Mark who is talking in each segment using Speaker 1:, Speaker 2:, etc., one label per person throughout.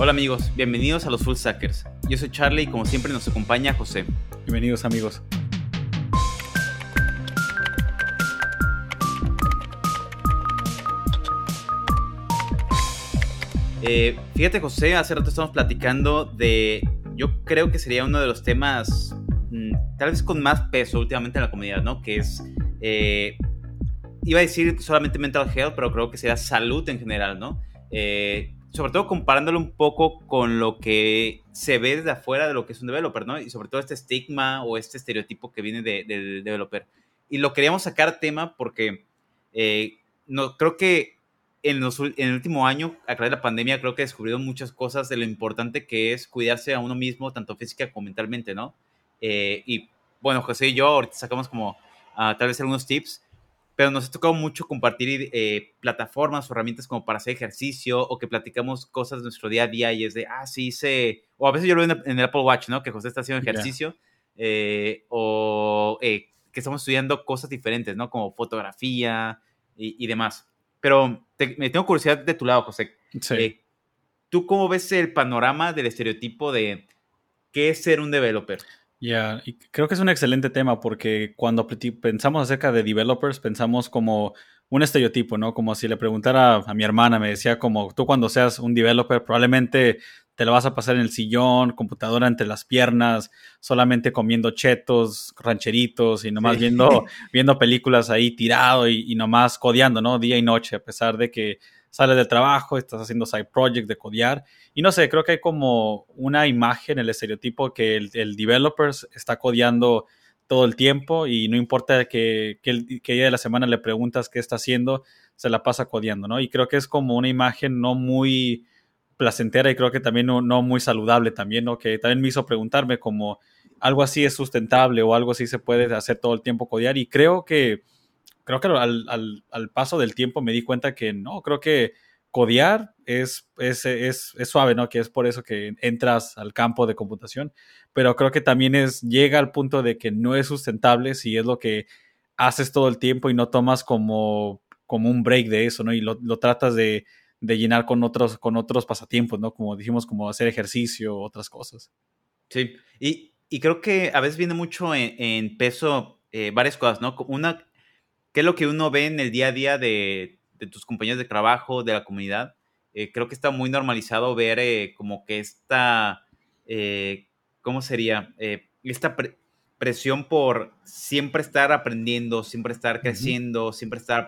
Speaker 1: Hola amigos, bienvenidos a los Full Stackers. Yo soy Charlie y como siempre nos acompaña José.
Speaker 2: Bienvenidos amigos.
Speaker 1: Eh, fíjate José, hace rato estamos platicando de, yo creo que sería uno de los temas mm, tal vez con más peso últimamente en la comunidad, ¿no? Que es, eh, iba a decir solamente mental health, pero creo que sería salud en general, ¿no? Eh, sobre todo comparándolo un poco con lo que se ve desde afuera de lo que es un developer, ¿no? Y sobre todo este estigma o este estereotipo que viene del developer. Y lo queríamos sacar tema porque eh, no, creo que en, en, el último año, a través de la pandemia, creo que he descubierto muchas cosas de lo importante que es cuidarse a uno mismo, tanto física como mentalmente, ¿no? Eh, y bueno, José y yo ahorita sacamos como uh, tal vez algunos tips pero nos ha tocado mucho compartir eh, plataformas o herramientas como para hacer ejercicio o que platicamos cosas de nuestro día a día y es de, ah, sí, hice, o a veces yo lo veo en el Apple Watch, ¿no? Que José está haciendo ejercicio eh, o eh, que estamos estudiando cosas diferentes, ¿no? Como fotografía y, demás. Pero me tengo curiosidad de tu lado, José. Sí. ¿Tú cómo ves el panorama del estereotipo de qué es ser un developer?
Speaker 2: Ya, y creo que es un excelente tema porque cuando pensamos acerca de developers, pensamos como un estereotipo, ¿no? Como si le preguntara a mi hermana, me decía como tú cuando seas un developer probablemente te lo vas a pasar en el sillón, computadora entre las piernas, solamente comiendo chetos, rancheritos y nomás viendo, viendo películas ahí tirado y, y nomás codeando, ¿no? Día y noche, a pesar de que sales del trabajo, estás haciendo side project de codear. Y no sé, creo que hay como una imagen, el estereotipo que el, el developer está codeando todo el tiempo y no importa que, que, día de la semana le preguntas qué está haciendo, se la pasa codeando, ¿no? Y creo que es como una imagen no muy placentera y creo que también no, no muy saludable también, ¿no? Que también me hizo preguntarme como algo así es sustentable o algo así se puede hacer todo el tiempo codear y creo que creo que al, al, al, paso del tiempo me di cuenta que no, creo que codear es, es, es, es, suave, ¿no? Que es por eso que entras al campo de computación, pero creo que también es, llega al punto de que no es sustentable si es lo que haces todo el tiempo y no tomas como, como un break de eso, ¿no? Y lo, lo tratas de, de, llenar con otros, con otros pasatiempos, ¿no? Como dijimos, como hacer ejercicio, otras cosas.
Speaker 1: Sí, y, y creo que a veces viene mucho en, en peso eh, varias cosas, ¿no? Una ¿Qué es lo que uno ve en el día a día de, tus compañeros de trabajo, de la comunidad? Eh, creo que está muy normalizado ver eh, como que esta, eh, ¿cómo sería? esta presión por siempre estar aprendiendo, siempre estar creciendo, siempre estar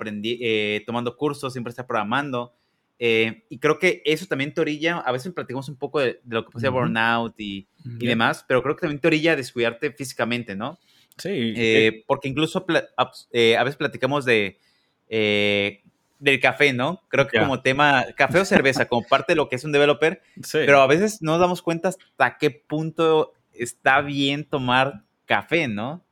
Speaker 1: tomando cursos, siempre estar programando. y creo que eso también te orilla, a veces platicamos un poco de, lo que puede ser burnout y, y, demás, pero creo que también te orilla a descuidarte físicamente, ¿no?
Speaker 2: Sí.
Speaker 1: Eh, porque incluso eh, a veces platicamos de eh, del café, ¿no? Creo que como tema, café o cerveza, como parte de lo que es un developer, pero a veces no nos damos cuenta hasta qué punto está bien tomar café, ¿no?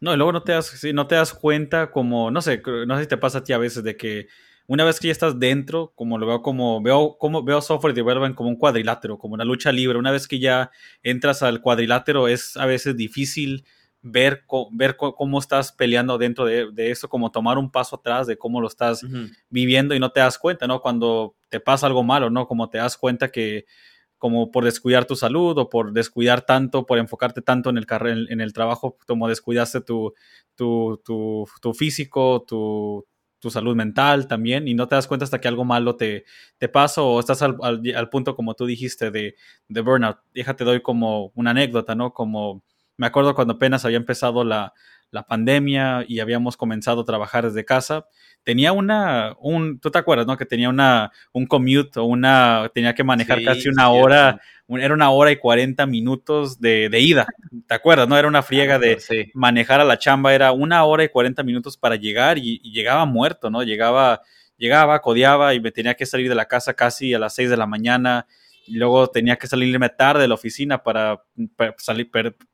Speaker 2: No, y luego no te, das, no te das cuenta como, no sé, no sé si te pasa a ti a veces de que una vez que ya estás dentro, como lo veo como, veo, como, veo software development como un cuadrilátero, como una lucha libre, una vez que ya entras al cuadrilátero es a veces difícil ver, ver cómo estás peleando dentro de, de, eso, como tomar un paso atrás de cómo lo estás viviendo y no te das cuenta, ¿no? Cuando te pasa algo malo, ¿no? Como te das cuenta que como por descuidar tu salud o por descuidar tanto, por enfocarte tanto en el, en, el trabajo, como descuidaste tu, tu, tu, tu físico, tu, tu salud mental también y no te das cuenta hasta que algo malo te, te pasa o estás al, al, al punto como tú dijiste de, de burnout. Déjate doy como una anécdota, ¿no? Como me acuerdo cuando apenas había empezado la, la pandemia y habíamos comenzado a trabajar desde casa, tenía una, un, tú te acuerdas, ¿no? Que tenía una, un commute o una, tenía que manejar casi una hora, era una hora y cuarenta minutos de, de, ida, ¿te acuerdas, no? Era una friega de manejar a la chamba, era una hora y cuarenta minutos para llegar y, y, llegaba muerto, ¿no? Llegaba, llegaba, codeaba y me tenía que salir de la casa casi a las seis de la mañana luego tenía que salirme tarde de la oficina para, salir,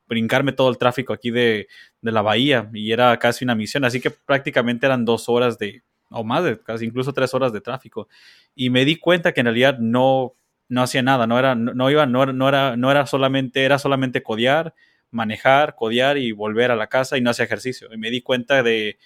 Speaker 2: brincarme todo el tráfico aquí de, de, la bahía y era casi una misión, así que prácticamente eran dos horas de, o más de, casi incluso tres horas de tráfico. Y me di cuenta que en realidad no, no hacía nada, no era, no, iba, no, no, era, no era solamente, era solamente codear, manejar, codear y volver a la casa y no hacía ejercicio. Y me di cuenta de,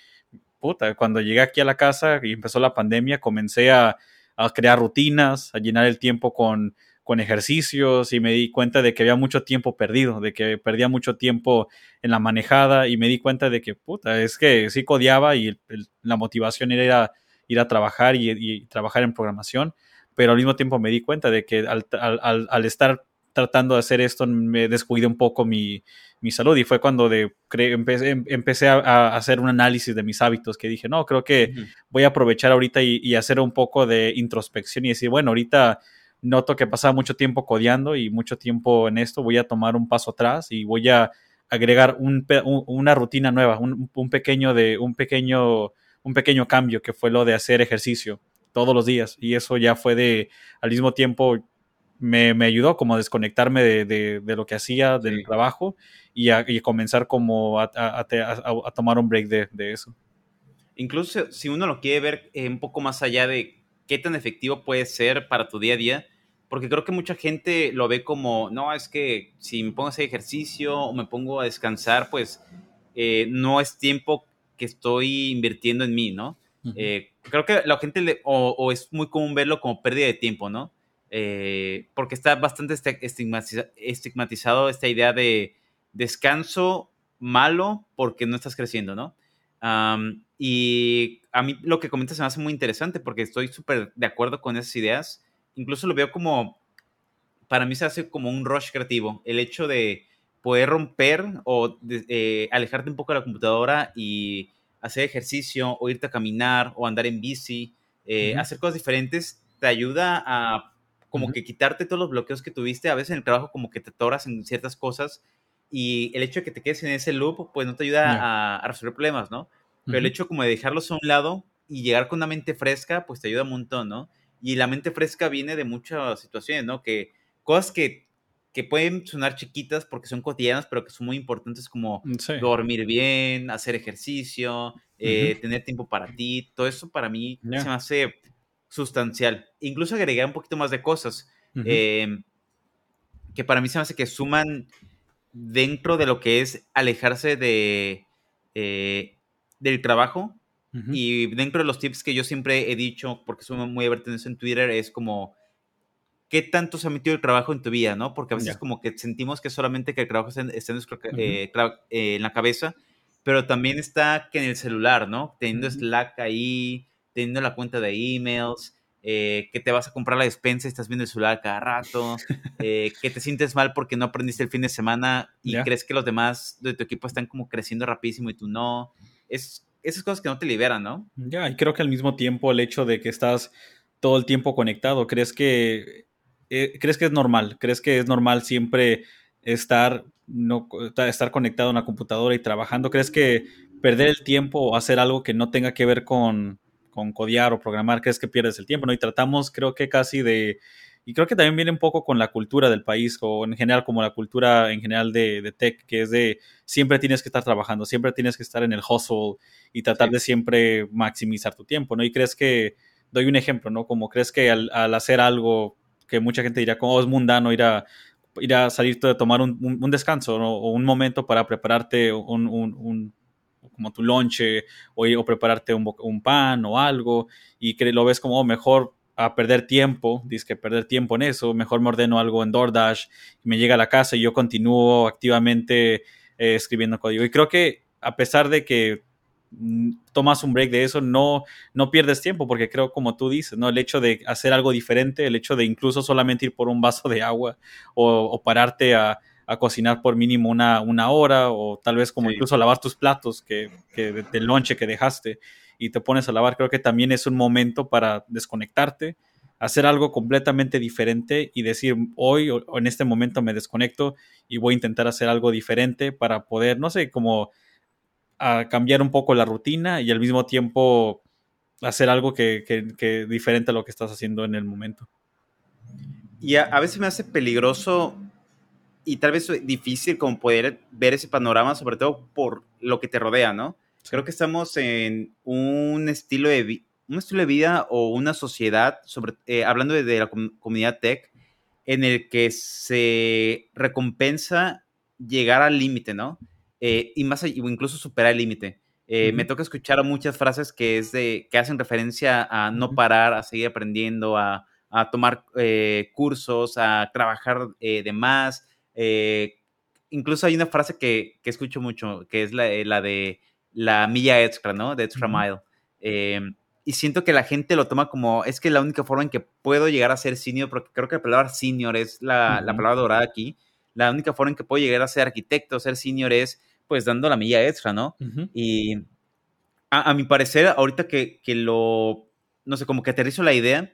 Speaker 2: puta, cuando llegué aquí a la casa y empezó la pandemia, comencé a, a crear rutinas, a llenar el tiempo con con ejercicios y me di cuenta de que había mucho tiempo perdido, de que perdía mucho tiempo en la manejada y me di cuenta de que, puta, es que sí codiaba y la motivación era ir a trabajar y, trabajar en programación, pero al mismo tiempo me di cuenta de que al, estar tratando de hacer esto me descuidé un poco mi, salud y fue cuando de, empecé, a, hacer un análisis de mis hábitos que dije, no, creo que voy a aprovechar ahorita y, y, hacer un poco de introspección y decir, bueno, ahorita noto que pasaba mucho tiempo codeando y mucho tiempo en esto, voy a tomar un paso atrás y voy a agregar una rutina nueva, un, pequeño de, un, pequeño, un pequeño cambio que fue lo de hacer ejercicio todos los días. Y eso ya fue de, al mismo tiempo, me, ayudó como a desconectarme de, lo que hacía, del trabajo, y a, comenzar como a, tomar un break de, eso.
Speaker 1: Incluso si uno lo quiere ver eh, un poco más allá de qué tan efectivo puede ser para tu día a día, porque creo que mucha gente lo ve como, no, es que si me pongo a hacer ejercicio o me pongo a descansar, pues eh, no es tiempo que estoy invirtiendo en mí, ¿no? Eh, creo que la gente, o, es muy común verlo como pérdida de tiempo, ¿no? Eh, porque está bastante estigmatizado esta idea de descanso malo porque no estás creciendo, ¿no? y a mí lo que comentas se me hace muy interesante porque estoy súper de acuerdo con esas ideas incluso lo veo como, para mí se hace como un rush creativo, el hecho de poder romper o eh, alejarte un poco de la computadora y hacer ejercicio o irte a caminar o andar en bici, eh, hacer cosas diferentes, te ayuda a como que quitarte todos los bloqueos que tuviste, a veces en el trabajo como que te toras en ciertas cosas y el hecho de que te quedes en ese loop, pues no te ayuda a, resolver problemas, ¿no? Pero el hecho como de dejarlos a un lado y llegar con una mente fresca, pues te ayuda un montón, ¿no? Y la mente fresca viene de muchas situaciones, ¿no? Que cosas que, que pueden sonar chiquitas porque son cotidianas, pero que son muy importantes como mm, dormir bien, hacer ejercicio, eh, tener tiempo para ti. Todo eso para mí se me hace sustancial. Incluso agregar un poquito más de cosas em, que para mí se me hace que suman dentro de lo que es alejarse de, eh, del trabajo y dentro de los tips que yo siempre he dicho, porque soy muy abierto en Twitter, es como, ¿qué tanto se ha metido el trabajo en tu vida, no? Porque a veces como que sentimos que solamente que el trabajo está, en, eh, eh, en la cabeza, pero también está que en el celular, ¿no? Teniendo Slack ahí, teniendo la cuenta de emails, eh, que te vas a comprar la despensa y estás viendo el celular cada rato, que te sientes mal porque no aprendiste el fin de semana y crees que los demás de tu equipo están como creciendo rapidísimo y tú no. Es esas cosas que no te liberan, ¿no?
Speaker 2: Ya, y creo que al mismo tiempo el hecho de que estás todo el tiempo conectado, ¿crees que, eh, ¿crees que es normal? ¿Crees que es normal siempre estar, no, estar conectado a una computadora y trabajando? ¿Crees que perder el tiempo o hacer algo que no tenga que ver con, con codear o programar, crees que pierdes el tiempo? ¿no? Y tratamos, creo que casi de y creo que también viene un poco con la cultura del país o en general como la cultura en general de, tech, que es de siempre tienes que estar trabajando, siempre tienes que estar en el hustle y tratar de siempre maximizar tu tiempo, ¿no? Y crees que, doy un ejemplo, ¿no? Como crees que al, hacer algo que mucha gente dirá como oh, es mundano ir a, ir a salir a tomar un, descanso o un momento para prepararte un, como tu lonche o, o prepararte un, pan o algo y que lo ves como oh, mejor a perder tiempo, dice que perder tiempo en eso, mejor me ordeno algo en DoorDash, y me llega a la casa y yo continúo activamente eh, escribiendo código. Y creo que a pesar de que mm, tomas un break de eso, no, no pierdes tiempo, porque creo, como tú dices, ¿no? el hecho de hacer algo diferente, el hecho de incluso solamente ir por un vaso de agua o, pararte a, cocinar por mínimo una, una, hora, o tal vez como incluso lavar tus platos que, que del lonche que dejaste y te pones a lavar, creo que también es un momento para desconectarte, hacer algo completamente diferente y decir, hoy o en este momento me desconecto y voy a intentar hacer algo diferente para poder, no sé, como a cambiar un poco la rutina y al mismo tiempo hacer algo que, que, diferente a lo que estás haciendo en el momento.
Speaker 1: Y a, a, veces me hace peligroso y tal vez difícil como poder ver ese panorama, sobre todo por lo que te rodea, ¿no? Creo que estamos en un estilo de, un estilo de vida o una sociedad, sobre, eh, hablando de, la comunidad tech, en el que se recompensa llegar al límite, ¿no? Eh, y más, incluso superar el límite. Eh, me toca escuchar muchas frases que, es de, que hacen referencia a no parar, a seguir aprendiendo, a, a tomar cursos, a trabajar de más. Incluso hay una frase que, que, escucho mucho, que es la, la, de la milla extra, ¿no? De extra mile. Em, y siento que la gente lo toma como, es que la única forma en que puedo llegar a ser senior, porque creo que la palabra senior es la, la palabra dorada aquí, la única forma en que puedo llegar a ser arquitecto, ser senior es pues dando la milla extra, ¿no? Y a, a, mi parecer, ahorita que, que, lo, no sé, como que aterrizo la idea,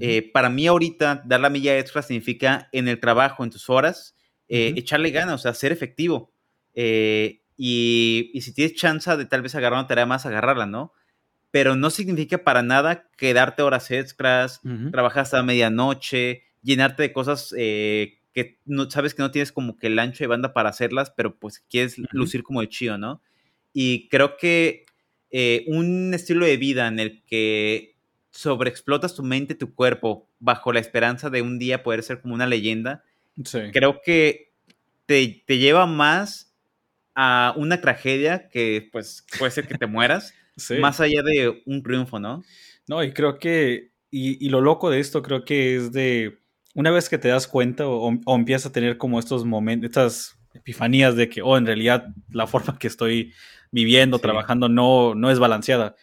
Speaker 1: eh, para mí ahorita dar la milla extra significa en el trabajo, en tus horas, eh, echarle ganas, o sea, ser efectivo. Eh, y, y, si tienes chance de tal vez agarrar una tarea más, agarrarla, ¿no? Pero no significa para nada quedarte horas extras, trabajar hasta medianoche, llenarte de cosas que no, sabes que no tienes como que el ancho de banda para hacerlas, pero pues quieres lucir como de chido, ¿no? Y creo que un estilo de vida en el que sobreexplotas tu mente, tu cuerpo, bajo la esperanza de un día poder ser como una leyenda, creo que te, te, lleva más a una tragedia que pues puede ser que te mueras, más allá de un triunfo, ¿no?
Speaker 2: No, y creo que, y, y, lo loco de esto creo que es de, una vez que te das cuenta o, o empiezas a tener como estos momentos, estas epifanías de que, oh, en realidad la forma que estoy viviendo, sí. trabajando, no, no es balanceada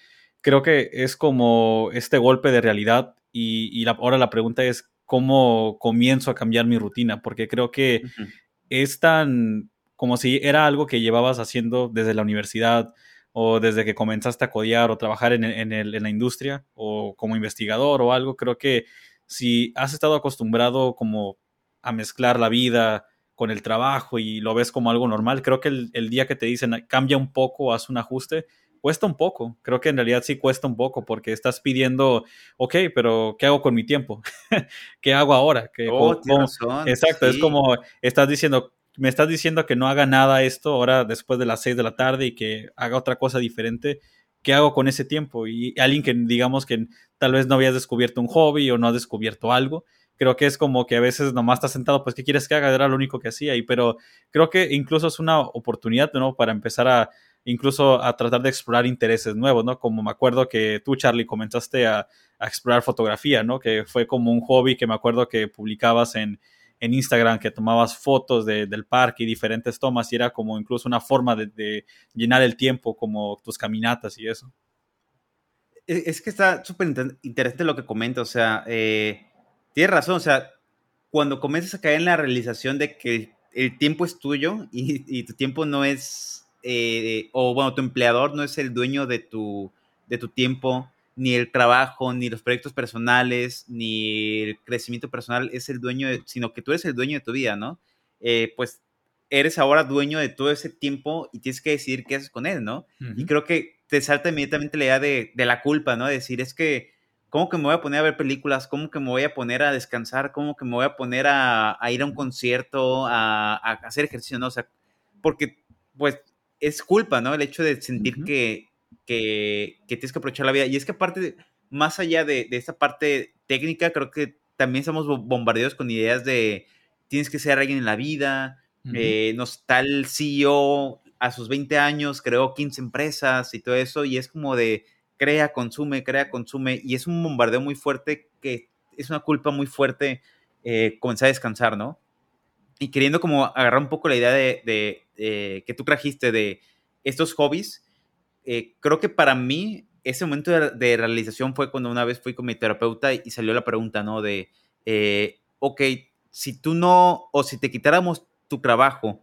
Speaker 2: creo que es como este golpe de realidad y, y la, ahora la pregunta es cómo comienzo a cambiar mi rutina, porque creo que uh -huh. es tan como si era algo que llevabas haciendo desde la universidad o desde que comenzaste a codear o trabajar en, en, el, en la industria o como investigador o algo, creo que si has estado acostumbrado como a mezclar la vida con el trabajo y lo ves como algo normal, creo que el, el día que te dicen cambia un poco, haz un ajuste, cuesta un poco. Creo que en realidad sí cuesta un poco porque estás pidiendo, ok, pero ¿qué hago con mi tiempo? ¿Qué hago ahora? ¿Qué,
Speaker 1: oh, cómo, razón,
Speaker 2: exacto, sí. es como estás diciendo, me estás diciendo que no haga nada esto ahora después de las 6 de la tarde y que haga otra cosa diferente. ¿Qué hago con ese tiempo? Y alguien que digamos que tal vez no habías descubierto un hobby o no has descubierto algo, creo que es como que a veces nomás estás sentado, pues, ¿qué quieres que haga? Era lo único que hacía. Y, pero creo que incluso es una oportunidad, ¿no? Para empezar a, incluso a tratar de explorar intereses nuevos, ¿no? Como me acuerdo que tú, Charlie, comenzaste a, a, explorar fotografía, ¿no? Que fue como un hobby que me acuerdo que publicabas en, en Instagram, que tomabas fotos de, del parque y diferentes tomas y era como incluso una forma de, llenar el tiempo, como tus caminatas y eso.
Speaker 1: Es que está súper interesante lo que comenta, o sea, eh, tienes razón, o sea, cuando comienzas a caer en la realización de que el tiempo es tuyo y, y tu tiempo no es eh, o bueno, tu empleador no es el dueño de tu, de tu tiempo, ni el trabajo, ni los proyectos personales, ni el crecimiento personal es el dueño, de, sino que tú eres el dueño de tu vida, ¿no? Eh, pues eres ahora dueño de todo ese tiempo y tienes que decidir qué haces con él, ¿no? Uh -huh. Y creo que te salta inmediatamente la idea de, de, la culpa, ¿no? De decir, es que, ¿cómo que me voy a poner a ver películas? ¿Cómo que me voy a poner a descansar? ¿Cómo que me voy a poner a, a ir a un concierto, a, a, hacer ejercicio, ¿no? O sea, porque, pues, es culpa, ¿no? El hecho de sentir uh -huh. que, que, que, tienes que aprovechar la vida. Y es que aparte, más allá de, de esta parte técnica, creo que también estamos bombardeados con ideas de tienes que ser alguien en la vida, uh -huh. eh, CEO a sus 20 años, creó 15 empresas y todo eso, y es como de crea, consume, crea, consume, y es un bombardeo muy fuerte que es una culpa muy fuerte eh, comenzar a descansar, ¿no? y queriendo como agarrar un poco la idea de, de, de que tú trajiste de estos hobbies, eh, creo que para mí ese momento de, de, realización fue cuando una vez fui con mi terapeuta y salió la pregunta, ¿no? De, eh, ok, si tú no, o si te quitáramos tu trabajo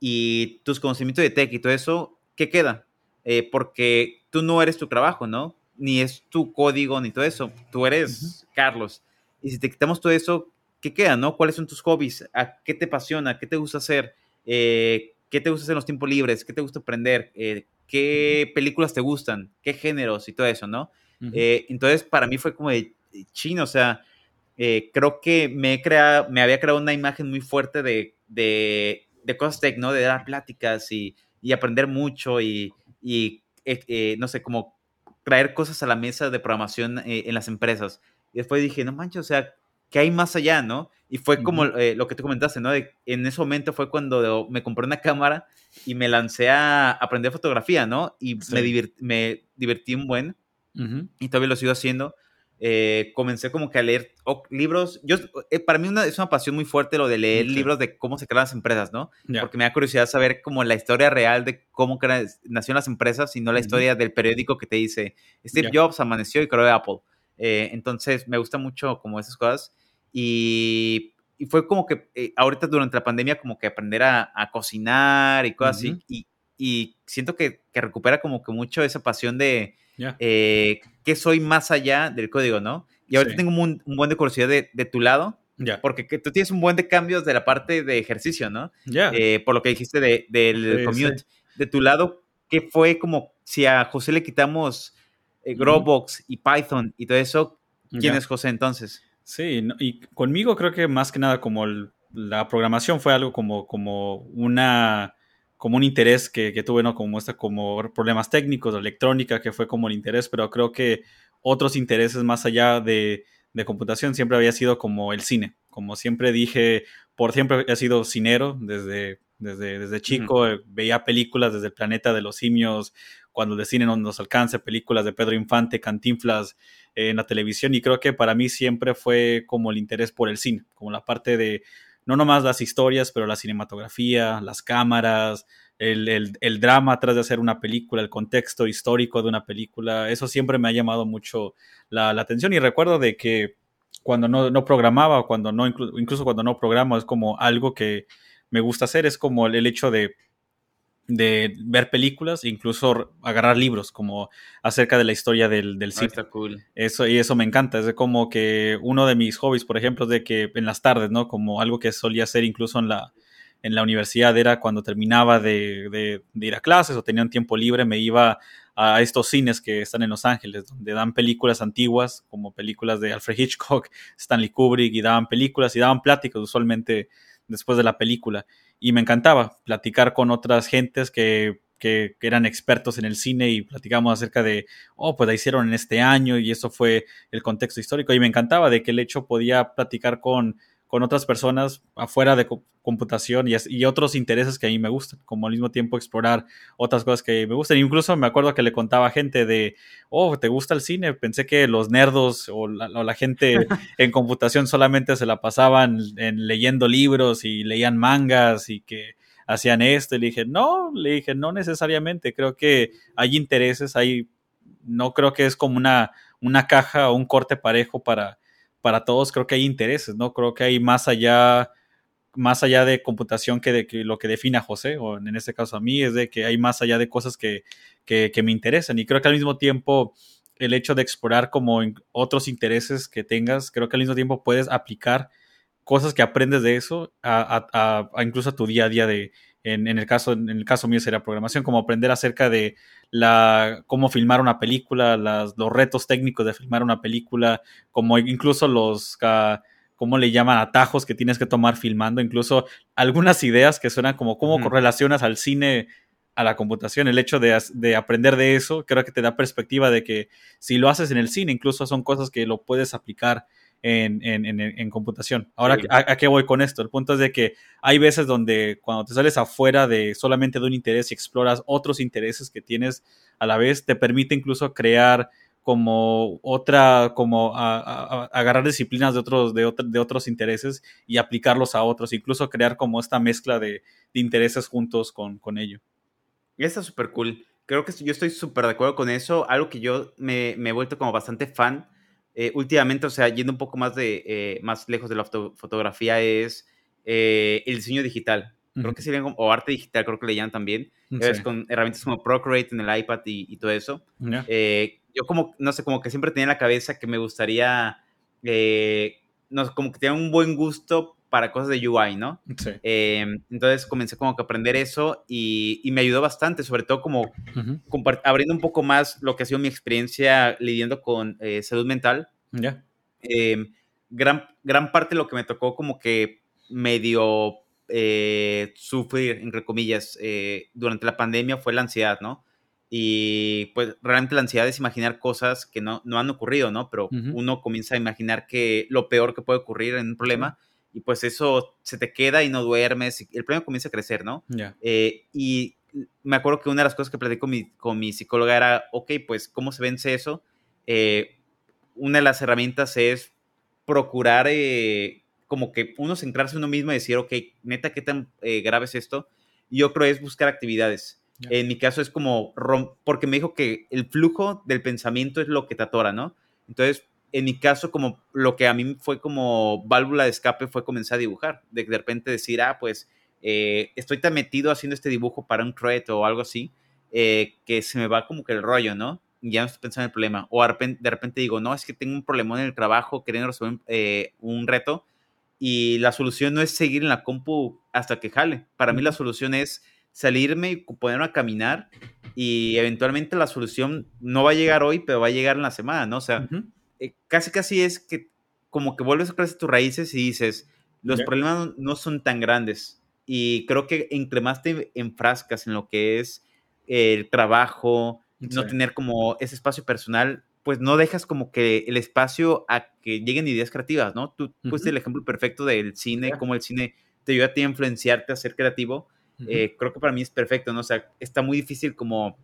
Speaker 1: y tus conocimientos de tech y todo eso, ¿qué queda? Eh, porque tú no eres tu trabajo, ¿no? Ni es tu código, ni todo eso. Tú eres uh -huh. Carlos. Y si te quitamos todo eso, ¿qué queda, no? ¿Cuáles son tus hobbies? ¿A qué te apasiona? ¿Qué te gusta hacer? Eh, ¿Qué te gusta hacer en los tiempos libres? ¿Qué te gusta aprender? Eh, ¿Qué películas te gustan? ¿Qué géneros? Y todo eso, ¿no? Uh -huh. eh, entonces, para mí fue como de chino, o sea, eh, creo que me, he creado, me había creado una imagen muy fuerte de, de, de cosas tech, ¿no? De dar pláticas y, y aprender mucho y, y eh, eh, no sé, como traer cosas a la mesa de programación en las empresas. Y después dije, no manches, o sea, ¿qué hay más allá, no? Y fue como eh, lo que tú comentaste, ¿no? De, en ese momento fue cuando me compré una cámara y me lancé a aprender fotografía, ¿no? Y sí. me, divert, me, divertí un buen uh -huh. y todavía lo sigo haciendo. eh, comencé como que a leer libros. Yo, eh, para mí una, es una pasión muy fuerte lo de leer libros de cómo se crean las empresas, ¿no? Porque me da curiosidad saber como la historia real de cómo nacieron las empresas y no la historia del periódico que te dice Steve Jobs amaneció y creó Apple. Eh, entonces me gusta mucho como esas cosas y, y fue como que ahorita durante la pandemia como que aprender a, a cocinar y cosas así y, y, siento que, que recupera como que mucho esa pasión de eh, que soy más allá del código, ¿no? Y ahorita tengo un, buen de curiosidad de, tu lado, porque tú tienes un buen de cambios de la parte de ejercicio, ¿no? Eh, por lo que dijiste de, del commute. De tu lado, ¿qué fue como si a José le quitamos eh, Growbox y Python y todo eso? ¿Quién es José entonces?
Speaker 2: Sí, y conmigo creo que más que nada como la programación fue algo como, como una como un interés que, que tuve, ¿no? Como esta, como problemas técnicos, electrónica, que fue como el interés, pero creo que otros intereses más allá de, de computación siempre había sido como el cine. Como siempre dije, por siempre he sido cinero desde, desde, desde chico, eh, veía películas desde el planeta de los simios, cuando el cine no nos alcance, películas de Pedro Infante, Cantinflas eh, en la televisión, y creo que para mí siempre fue como el interés por el cine, como la parte de no nomás las historias, pero la cinematografía, las cámaras, el, el, drama atrás de hacer una película, el contexto histórico de una película, eso siempre me ha llamado mucho la, atención y recuerdo de que cuando no, no programaba, cuando no, incluso cuando no programo, es como algo que me gusta hacer, es como el hecho de de ver películas, incluso agarrar libros como acerca de la historia del, del cine.
Speaker 1: cool.
Speaker 2: Eso, y eso me encanta. Es como que uno de mis hobbies, por ejemplo, es de que en las tardes, ¿no? Como algo que solía hacer incluso en la, en la universidad era cuando terminaba de, de, ir a clases o tenía un tiempo libre, me iba a estos cines que están en Los Ángeles, donde dan películas antiguas, como películas de Alfred Hitchcock, Stanley Kubrick, y daban películas y daban pláticas usualmente después de la película. Y me encantaba platicar con otras gentes que, que, eran expertos en el cine y platicamos acerca de, oh, pues la hicieron en este año y eso fue el contexto histórico y me encantaba de que el hecho podía platicar con con otras personas afuera de computación y, y, otros intereses que a mí me gustan, como al mismo tiempo explorar otras cosas que me gustan. Incluso me acuerdo que le contaba a gente de, oh, ¿te gusta el cine? Pensé que los nerdos o la, gente en computación solamente se la pasaban en, leyendo libros y leían mangas y que hacían esto. Y le dije, no, le dije, no necesariamente, creo que hay intereses, hay, no creo que es como una, una caja o un corte parejo para para todos creo que hay intereses, ¿no? Creo que hay más allá, más allá de computación que de que lo que define a José, o en este caso a mí, es de que hay más allá de cosas que, que, me interesan. Y creo que al mismo tiempo el hecho de explorar como otros intereses que tengas, creo que al mismo tiempo puedes aplicar cosas que aprendes de eso a, incluso a tu día a día de, en, el caso, en el caso mío sería programación, como aprender acerca de la, cómo filmar una película, las, los retos técnicos de filmar una película, como incluso los, uh, ¿cómo le llaman? Atajos que tienes que tomar filmando, incluso algunas ideas que suenan como cómo correlacionas al cine a la computación. El hecho de, de, aprender de eso creo que te da perspectiva de que si lo haces en el cine, incluso son cosas que lo puedes aplicar en, en, en, computación. Ahora, ¿a, qué voy con esto? El punto es de que hay veces donde cuando te sales afuera de solamente de un interés y exploras otros intereses que tienes a la vez, te permite incluso crear como otra, como agarrar disciplinas de otros, de, de, otros intereses y aplicarlos a otros, incluso crear como esta mezcla de, de intereses juntos con, con ello.
Speaker 1: Está súper cool. Creo que yo estoy súper de acuerdo con eso. Algo que yo me, me he vuelto como bastante fan eh, últimamente, o sea, yendo un poco más, de, eh, más lejos de la fotografía, es eh, el diseño digital. Creo que sería o arte digital, creo que le llaman también. Es con herramientas como Procreate en el iPad y, todo eso. yo como, no sé, como que siempre tenía en la cabeza que me gustaría, no, como que tenía un buen gusto para cosas de UI, ¿no? Sí. entonces comencé como que a aprender eso y, me ayudó bastante, sobre todo como abriendo un poco más lo que ha sido mi experiencia lidiando con salud mental.
Speaker 2: Ya.
Speaker 1: Em, gran, gran parte de lo que me tocó como que medio eh, sufrir, entre comillas, eh, durante la pandemia fue la ansiedad, ¿no? Y pues realmente la ansiedad es imaginar cosas que no, no han ocurrido, ¿no? Pero uno comienza a imaginar que lo peor que puede ocurrir en un problema y pues eso se te queda y no duermes y el problema comienza a crecer, ¿no? Eh, y me acuerdo que una de las cosas que platicé con mi, con mi psicóloga era, ok, pues, ¿cómo se vence eso? una de las herramientas es procurar eh, como que uno centrarse uno mismo y decir, ok, neta, ¿qué tan eh, grave es esto? Y otro es buscar actividades. En mi caso es como, porque me dijo que el flujo del pensamiento es lo que te atora, ¿no? Entonces, en mi caso, como lo que a mí fue como válvula de escape fue comenzar a dibujar. De, de repente decir, ah, pues eh, estoy tan metido haciendo este dibujo para un reto o algo así, eh, que se me va como que el rollo, ¿no? Ya no estoy pensando en el problema. O de repente, digo, no, es que tengo un problema en el trabajo queriendo resolver eh, un reto y la solución no es seguir en la compu hasta que jale. Para mí la solución es salirme y ponerme a caminar y eventualmente la solución no va a llegar hoy, pero va a llegar en la semana, ¿no? O sea, casi casi es que como que vuelves a crecer tus raíces y dices, los problemas no son tan grandes. Y creo que entre más te enfrascas en lo que es el trabajo, no tener como ese espacio personal, pues no dejas como que el espacio a que lleguen ideas creativas, ¿no? Tú pusiste el ejemplo perfecto del cine, como el cine te ayuda a ti a influenciarte a ser creativo. Eh, creo que para mí es perfecto, ¿no? O sea, está muy difícil como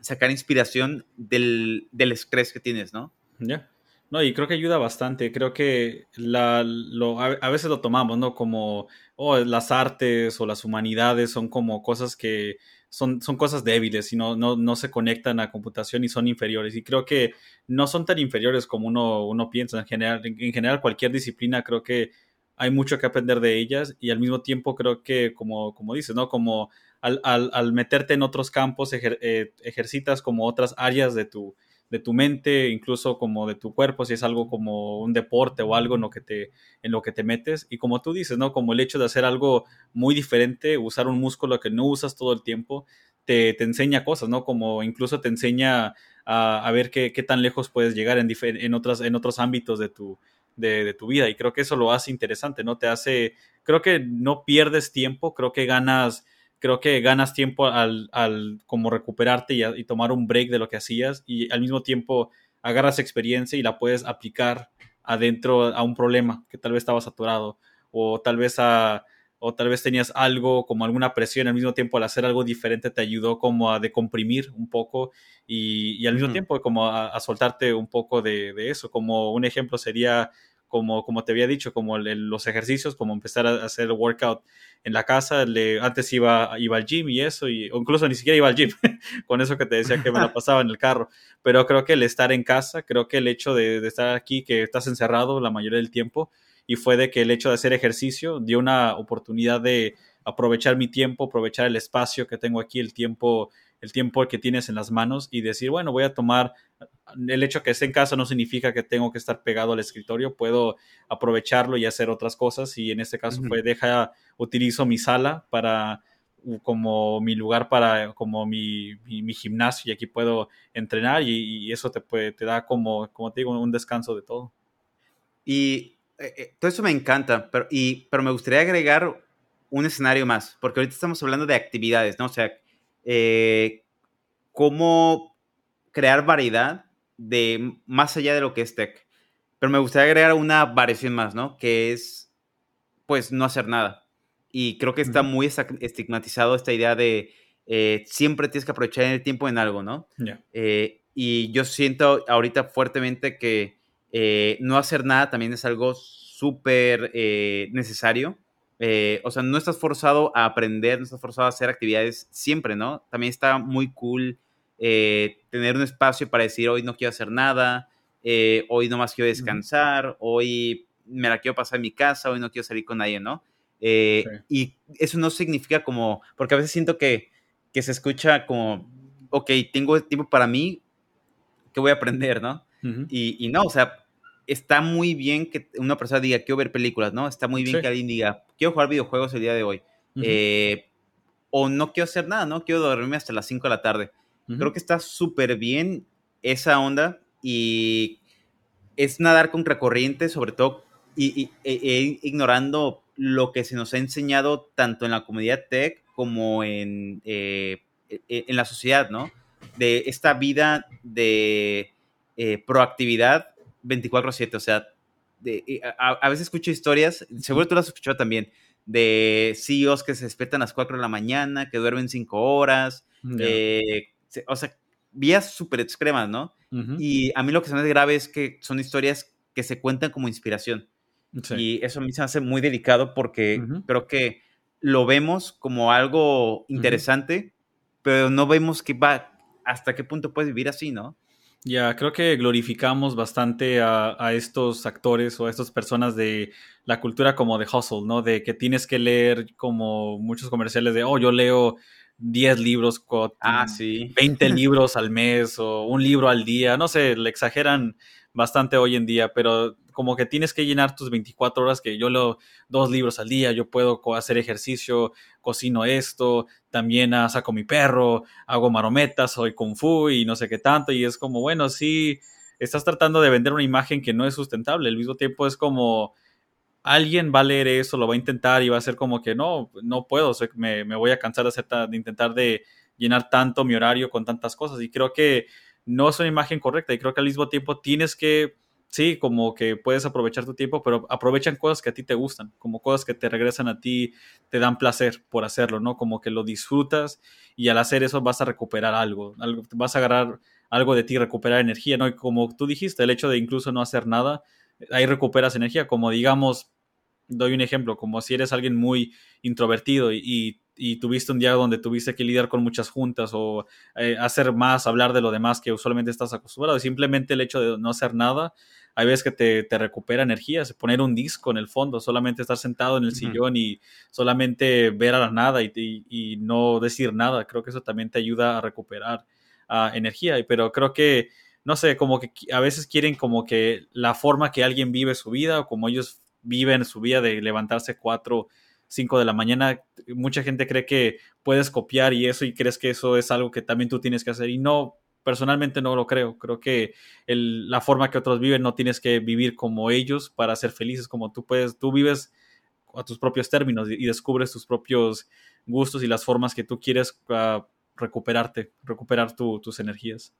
Speaker 1: sacar inspiración del, del estrés que tienes, ¿no?
Speaker 2: Ya. No, y creo que ayuda bastante. Creo que la, lo, a, veces lo tomamos, ¿no? Como oh, las artes o las humanidades son como cosas que son, son cosas débiles y no, no, no, se conectan a computación y son inferiores. Y creo que no son tan inferiores como uno, uno piensa. En general, en, general, cualquier disciplina creo que hay mucho que aprender de ellas y al mismo tiempo creo que, como, como dices, ¿no? Como al, al, al meterte en otros campos, eh, ejercitas como otras áreas de tu de tu mente, incluso como de tu cuerpo, si es algo como un deporte o algo en lo que te, en lo que te metes. Y como tú dices, ¿no? Como el hecho de hacer algo muy diferente, usar un músculo que no usas todo el tiempo, te, te enseña cosas, ¿no? Como incluso te enseña a, ver qué, qué, tan lejos puedes llegar en, en, otras, en otros ámbitos de tu, de, de, tu vida. Y creo que eso lo hace interesante, ¿no? Te hace, creo que no pierdes tiempo, creo que ganas creo que ganas tiempo al, al como recuperarte y, tomar un break de lo que hacías y al mismo tiempo agarras experiencia y la puedes aplicar adentro a un problema que tal vez estabas saturado o tal vez a o tal vez tenías algo como alguna presión al mismo tiempo al hacer algo diferente te ayudó como a decomprimir un poco y, y al mismo tiempo como a, soltarte un poco de, de, eso. Como un ejemplo sería como, como te había dicho, como los ejercicios, como empezar a hacer el workout en la casa. Le, antes iba, iba al gym y eso, y, o incluso ni siquiera iba al gym, con eso que te decía que me la pasaba en el carro. Pero creo que el estar en casa, creo que el hecho de, de estar aquí, que estás encerrado la mayoría del tiempo, y fue de que el hecho de hacer ejercicio dio una oportunidad de aprovechar mi tiempo, aprovechar el espacio que tengo aquí, el tiempo el tiempo que tienes en las manos y decir, bueno, voy a tomar, el hecho que esté en casa no significa que tengo que estar pegado al escritorio, puedo aprovecharlo y hacer otras cosas y en este caso fue, deja, utilizo mi sala para como mi lugar para, como mi, mi, gimnasio y aquí puedo entrenar y, eso te, puede, te da como, como te digo, un descanso de todo.
Speaker 1: Y eh, eh, todo eso me encanta, pero, y, pero me gustaría agregar un escenario más, porque ahorita estamos hablando de actividades, ¿no? O sea, eh, cómo crear variedad de más allá de lo que es tech. Pero me gustaría agregar una variación más, ¿no? Que es, pues, no hacer nada. Y creo que está muy estigmatizado esta idea de eh, siempre tienes que aprovechar el tiempo en algo, ¿no? Eh, y yo siento ahorita fuertemente que no hacer nada también es algo súper necesario eh, o sea, no estás forzado a aprender, no estás forzado a hacer actividades siempre, ¿no? También está muy cool eh, tener un espacio para decir, hoy no quiero hacer nada, eh, hoy nomás quiero descansar, hoy me la quiero pasar en mi casa, hoy no quiero salir con nadie, ¿no? Y eso no significa como, porque a veces siento que, que se escucha como, ok, tengo tiempo para mí, ¿qué voy a aprender, no? y, y, no, o sea, está muy bien que una persona diga, quiero ver películas, ¿no? Está muy bien que alguien diga, quiero jugar videojuegos el día de hoy. Eh, o no quiero hacer nada, ¿no? Quiero dormirme hasta las 5 de la tarde. Creo que está súper bien esa onda y es nadar contra corriente, sobre todo, y, e, e ignorando lo que se nos ha enseñado tanto en la comunidad tech como en, eh, e, en la sociedad, ¿no? De esta vida de eh, proactividad 24/7, o sea, a, veces escucho historias, seguro tú las has escuchado también, de CEOs que se despiertan a las 4 de la mañana, que duermen 5 horas, eh, o sea, vías súper extremas, ¿no? Y a mí lo que se me hace grave es que son historias que se cuentan como inspiración. Y eso a mí se me hace muy delicado porque creo que lo vemos como algo interesante, pero no vemos que va hasta qué punto puedes vivir así, ¿no?
Speaker 2: Ya, creo que glorificamos bastante a, estos actores o a estas personas de la cultura como de hustle, ¿no? De que tienes que leer como muchos comerciales de, oh, yo leo 10 libros,
Speaker 1: ah, sí.
Speaker 2: 20 libros al mes o un libro al día, no sé, le exageran bastante hoy en día, pero como que tienes que llenar tus 24 horas, que yo leo dos libros al día, yo puedo hacer ejercicio, cocino esto, también ah, saco mi perro, hago marometas, soy kung fu y no sé qué tanto, y es como, bueno, sí, estás tratando de vender una imagen que no es sustentable, al mismo tiempo es como, alguien va a leer eso, lo va a intentar y va a ser como que no, no puedo, me, me voy a cansar de, hacer, de intentar de llenar tanto mi horario con tantas cosas, y creo que no es una imagen correcta, y creo que al mismo tiempo tienes que sí, como que puedes aprovechar tu tiempo, pero aprovechan cosas que a ti te gustan, como cosas que te regresan a ti, te dan placer por hacerlo, ¿no? Como que lo disfrutas y al hacer eso vas a recuperar algo, algo vas a agarrar algo de ti, recuperar energía, ¿no? Y como tú dijiste, el hecho de incluso no hacer nada, ahí recuperas energía, como digamos, doy un ejemplo, como si eres alguien muy introvertido y, tuviste un día donde tuviste que lidiar con muchas juntas o eh, hacer más, hablar de lo demás que usualmente estás acostumbrado, simplemente el hecho de no hacer nada hay veces que te, te, recupera energía, poner un disco en el fondo, solamente estar sentado en el sillón y solamente ver a la nada y, y, no decir nada, creo que eso también te ayuda a recuperar uh, energía, pero creo que, no sé, como que a veces quieren como que la forma que alguien vive su vida o como ellos viven su vida de levantarse cuatro, cinco de la mañana, mucha gente cree que puedes copiar y eso y crees que eso es algo que también tú tienes que hacer y no, personalmente no lo creo. Creo que la forma que otros viven no tienes que vivir como ellos para ser felices, como tú puedes, tú vives a tus propios términos y, descubres tus propios gustos y las formas que tú quieres ah, recuperarte, recuperar tus energías.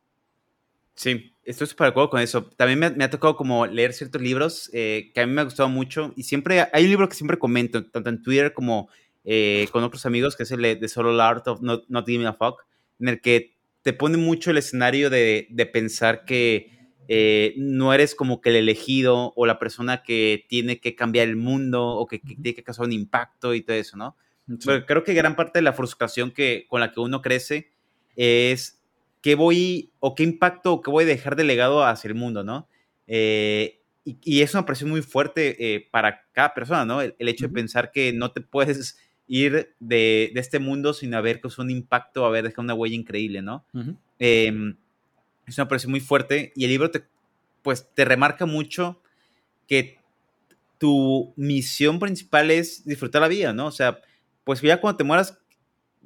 Speaker 1: Sí, estoy súper de acuerdo con eso. También me, ha tocado como leer ciertos libros eh, que a mí me ha gustado mucho y siempre hay un libro que siempre comento, tanto en Twitter como eh, con otros amigos, que es el de Solo Art of Not, Not Giving a Fuck, en el que te pone mucho el escenario de, pensar que eh, no eres como que el elegido o la persona que tiene que cambiar el mundo o que, tiene que causar un impacto y todo eso, ¿no? Pero creo que gran parte de la frustración que, con la que uno crece es qué voy o qué impacto o qué voy a dejar de legado hacia el mundo, ¿no? Eh, y, es una presión muy fuerte eh, para cada persona, ¿no? El, hecho de pensar que no te puedes ir de, este mundo sin haber causado un impacto, haber dejado una huella increíble, ¿no? Em, es una presión muy fuerte y el libro te, pues, te remarca mucho que tu misión principal es disfrutar la vida, ¿no? O sea, pues ya cuando te mueras,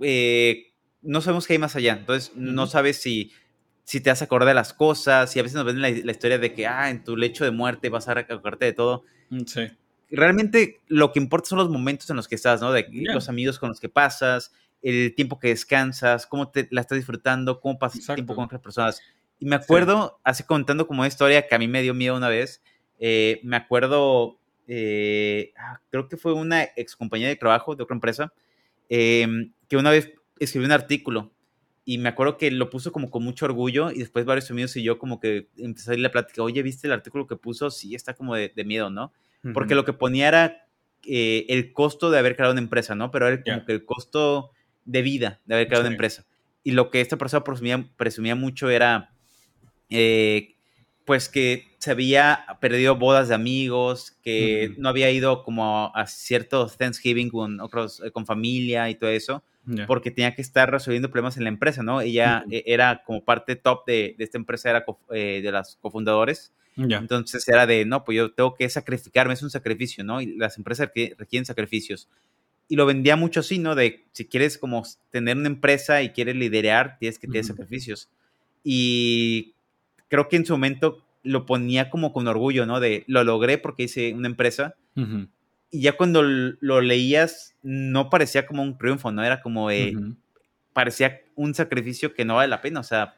Speaker 1: eh, no sabemos qué hay más allá, entonces no sabes si, si te vas a acordar de las cosas, y a veces nos ven la, la, historia de que, ah, en tu lecho de muerte vas a acordarte de todo.
Speaker 2: Mm, sí
Speaker 1: realmente lo que importa son los momentos en los que estás, ¿no? De los amigos con los que pasas, el tiempo que descansas, cómo te la estás disfrutando, cómo pasas tiempo con otras personas. Y me acuerdo, así contando como una historia que a mí me dio miedo una vez, eh, me acuerdo, eh, ah, creo que fue una ex compañía de trabajo de otra empresa, em, que una vez escribió un artículo y me acuerdo que lo puso como con mucho orgullo y después varios amigos y yo como que empecé a ir la plática, oye, ¿viste el artículo que puso? Sí, está como de miedo, ¿no? porque lo que ponía era eh, el costo de haber creado una empresa, ¿no? Pero era como que el costo de vida de haber creado una empresa. Y lo que esta persona presumía, presumía mucho era, eh, pues que se había perdido bodas de amigos, que no había ido como a, ciertos Thanksgiving con, otros, eh, con familia y todo eso, porque tenía que estar resolviendo problemas en la empresa, ¿no? Ella era como parte top de, de esta empresa, era de las cofundadores. Entonces era de, no, pues yo tengo que sacrificarme, es un sacrificio, ¿no? Y las empresas requieren sacrificios. Y lo vendía mucho así, ¿no? De si quieres como tener una empresa y quieres liderar, tienes que tener sacrificios. Y creo que en su momento lo ponía como con orgullo, ¿no? De lo logré porque hice una empresa. Y ya cuando lo leías, no parecía como un triunfo, ¿no? Era como, parecía un sacrificio que no vale la pena. O sea,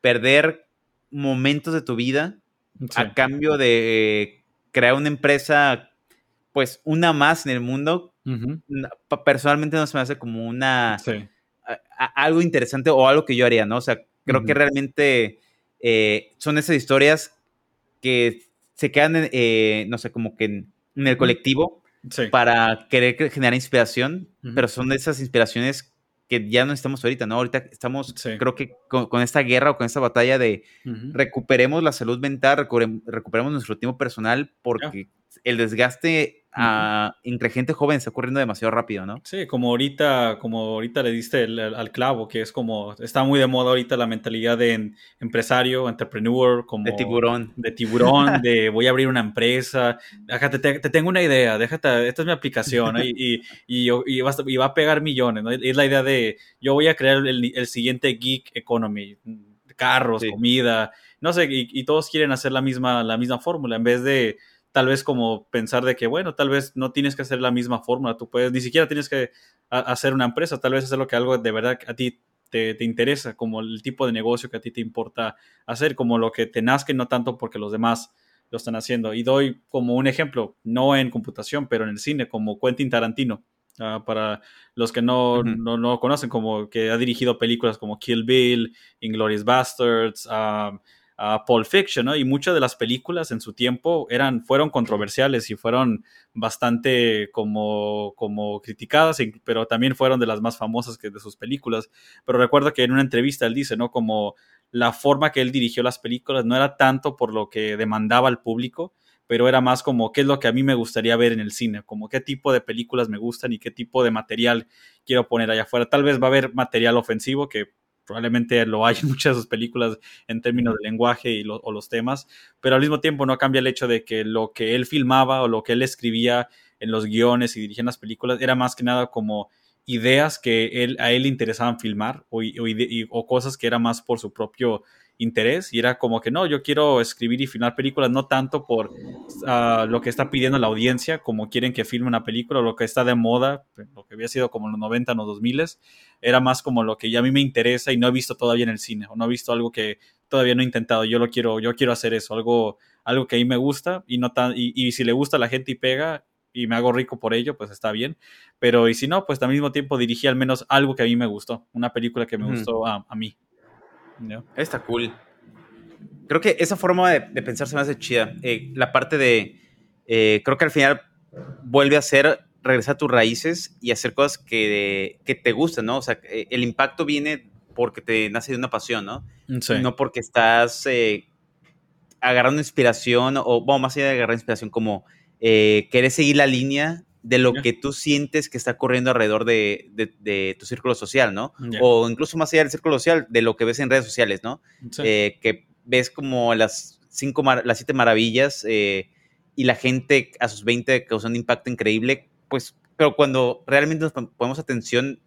Speaker 1: perder momentos de tu vida a cambio de crear una empresa, pues una más en el mundo, personalmente no se me hace como una... algo interesante o algo que yo haría, ¿no? O sea, Creo que realmente eh, son esas historias que se quedan, eh, no sé, como que en, el colectivo para querer generar inspiración, pero son de esas inspiraciones que ya no estamos ahorita, ¿no? Ahorita estamos, creo que con, esta guerra o con esta batalla de recuperemos la salud mental, recuperemos nuestro tiempo personal, porque el desgaste entre gente joven está ocurriendo demasiado rápido, ¿no?
Speaker 2: Sí, como ahorita, como ahorita le diste al clavo, que es como, está muy de moda ahorita la mentalidad de empresario, entrepreneur, como...
Speaker 1: De tiburón.
Speaker 2: De tiburón, de voy a abrir una empresa, déjate, te, tengo una idea, déjate, esta es mi aplicación, y, y, y, va, a pegar millones, ¿no? Es la idea de, yo voy a crear el, siguiente geek economy, carros, comida, no sé, y, todos quieren hacer la misma, la misma fórmula, en vez de tal vez como pensar de que, bueno, tal vez no tienes que hacer la misma fórmula, tú puedes, ni siquiera tienes que hacer una empresa, tal vez hacer lo que algo de verdad a ti te, interesa, como el tipo de negocio que a ti te importa hacer, como lo que te nazca, no tanto porque los demás lo están haciendo. Y doy como un ejemplo, no en computación, pero en el cine, como Quentin Tarantino. Ah, para los que no, no, no, conocen, como que ha dirigido películas como Kill Bill, Inglourious Bastards, uh, a Pulp Fiction, ¿no? Y muchas de las películas en su tiempo eran, fueron controversiales y fueron bastante como, como criticadas, pero también fueron de las más famosas que de sus películas. Pero recuerdo que en una entrevista él dice, ¿no? Como la forma que él dirigió las películas no era tanto por lo que demandaba al público, pero era más como qué es lo que a mí me gustaría ver en el cine, como qué tipo de películas me gustan y qué tipo de material quiero poner allá afuera. Tal vez va a haber material ofensivo que probablemente lo hay en muchas de sus películas en términos de lenguaje y o los temas, pero al mismo tiempo no cambia el hecho de que lo que él filmaba o lo que él escribía en los guiones y dirigía las películas era más que nada como ideas que él, a él le interesaban filmar o, o, cosas que eran más por su propio interés y era como que no, yo quiero escribir y filmar películas no tanto por ah, lo que está pidiendo la audiencia, como quieren que filme una película, lo que está de moda, lo que había sido como en los 90, en los 2000, era más como lo que ya a mí me interesa y no he visto todavía en el cine, o no he visto algo que todavía no he intentado, yo lo quiero, yo quiero hacer eso, algo, algo que a mí me gusta y, no tan, y, si le gusta a la gente y pega, y me hago rico por ello, pues está bien. Pero y si no, pues al mismo tiempo dirigí al menos algo que a mí me gustó, una película que me gustó a, a mí.
Speaker 1: Está cool. Creo que esa forma de, pensar se me hace chida. Eh, la parte de, eh, creo que al final vuelve a ser regresar a tus raíces y hacer cosas que, que te gustan, ¿no? O sea, eh, el impacto viene porque te nace de una pasión, ¿no? No porque estás agarrando inspiración o, bueno, más allá de agarrar inspiración, como querer seguir la línea de lo que tú sientes que está corriendo alrededor de, tu círculo social, ¿no? O incluso más allá del círculo social, de lo que ves en redes sociales, ¿no? Eh, que ves como las cinco, las siete maravillas eh, y la gente a sus 20 causando un impacto increíble, pues, pero cuando realmente nos ponemos atención,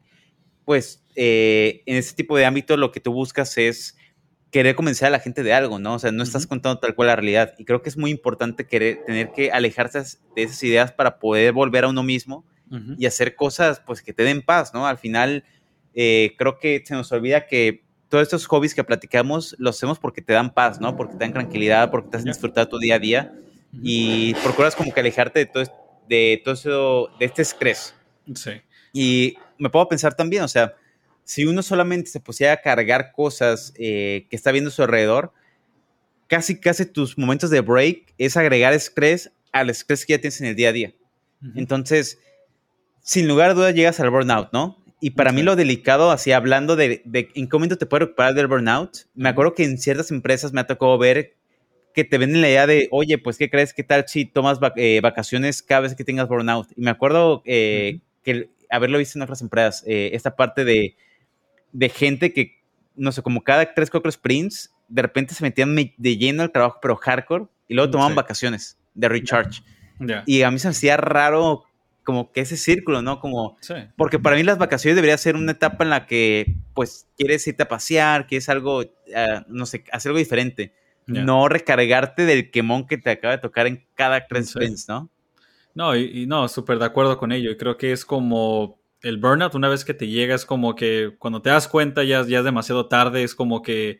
Speaker 1: pues, eh, en ese tipo de ámbito lo que tú buscas es querer convencer a la gente de algo, ¿no? O sea, no estás contando tal cual la realidad. Y creo que es muy importante querer, tener que alejarse de esas ideas para poder volver a uno mismo y hacer cosas, pues, que te den paz, ¿no? Al final, eh, creo que se nos olvida que todos estos hobbies que platicamos los hacemos porque te dan paz, ¿no? Porque te dan tranquilidad, porque te hacen disfrutar tu día a día y procuras como que alejarte de todo, de todo eso, de este estrés.
Speaker 2: Sí.
Speaker 1: Y me puedo pensar también, o sea, si uno solamente se pusiera a cargar cosas eh, que está viendo a su alrededor, casi, casi tus momentos de break es agregar estrés al estrés que ya tienes en el día a día. Entonces, sin lugar a dudas llegas al burnout, ¿no? Y para mí lo delicado, así hablando de, de en qué momento te puedes recuperar del burnout, me acuerdo que en ciertas empresas me ha tocado ver que te venden la idea de, oye, pues, ¿qué crees? ¿Qué tal si tomas eh, vacaciones cada vez que tengas burnout? Y me acuerdo eh, que haberlo visto en otras empresas, esta parte de de gente que, no sé, como cada tres, cuatro sprints, de repente se metían de lleno al trabajo, pero hardcore, y luego tomaban vacaciones de recharge. Y a mí se me hacía raro como que ese círculo, ¿no? Como, porque para mí las vacaciones debería ser una etapa en la que, pues, quieres irte a pasear, quieres algo, ah, no sé, hacer algo diferente. No recargarte del quemón que te acaba de tocar en cada tres sprints, ¿no?
Speaker 2: No, y, y no, súper de acuerdo con ello. Y creo que es como el burnout, una vez que te llega, es como que cuando te das cuenta ya, ya es demasiado tarde, es como que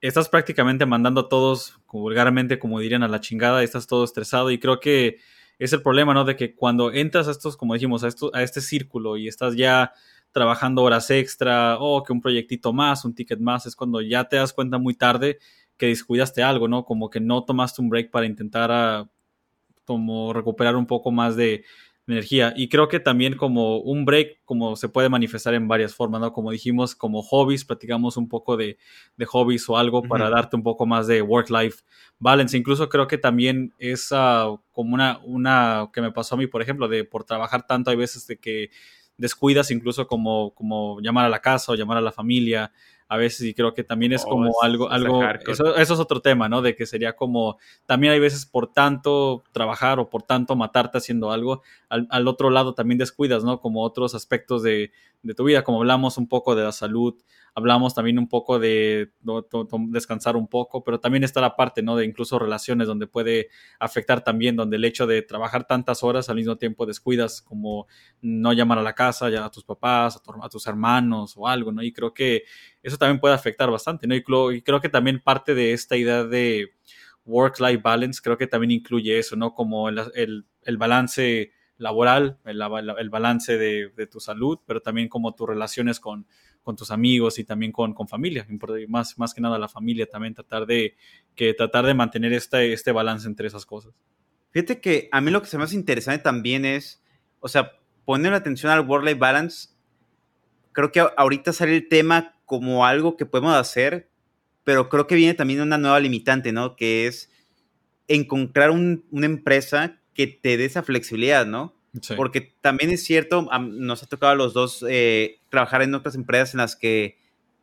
Speaker 2: estás prácticamente mandando a todos, vulgarmente, como dirían, a la chingada, estás todo estresado y creo que es el problema, ¿no? De que cuando entras a estos, como dijimos, a, esto, a este círculo y estás ya trabajando horas extra o que un proyectito más, un ticket más, es cuando ya te das cuenta muy tarde que descuidaste algo, ¿no? Como que no tomaste un break para intentar como recuperar un poco más de, energía. Y creo que también como un break, como se puede manifestar en varias formas, ¿no? Como dijimos, como hobbies, platicamos un poco de, de hobbies o algo para darte un poco más de work-life balance. Incluso creo que también es uh, como una, una que me pasó a mí, por ejemplo, de por trabajar tanto, hay veces de que descuidas incluso como, como llamar a la casa o llamar a la familia a veces y creo que también es oh, como algo, algo eso, eso, es otro tema, ¿no? De que sería como, también hay veces por tanto trabajar o por tanto matarte haciendo algo, al, al otro lado también descuidas, ¿no? Como otros aspectos de, de tu vida, como hablamos un poco de la salud, hablamos también un poco de descansar un poco, pero también está la parte, ¿no? De incluso relaciones donde puede afectar también, donde el hecho de trabajar tantas horas al mismo tiempo descuidas, como no llamar a la casa, ya a tus papás, a, tus hermanos o algo, ¿no? Y creo que eso también puede afectar bastante, ¿no? Y, creo que también parte de esta idea de work-life balance, creo que también incluye eso, ¿no? Como el, el, balance laboral, el, el balance de, de, tu salud, pero también como tus relaciones con, con tus amigos y también con, con familia, más, más que nada la familia también, tratar de, que tratar de mantener este, este balance entre esas cosas.
Speaker 1: Fíjate que a mí lo que se me hace interesante también es, o sea, poner atención al work-life balance, creo que ahorita sale el tema como algo que podemos hacer, pero creo que viene también una nueva limitante, ¿no? Que es encontrar una empresa que te dé esa flexibilidad, ¿no? Porque también es cierto, nos ha tocado a los dos eh, trabajar en otras empresas en las que,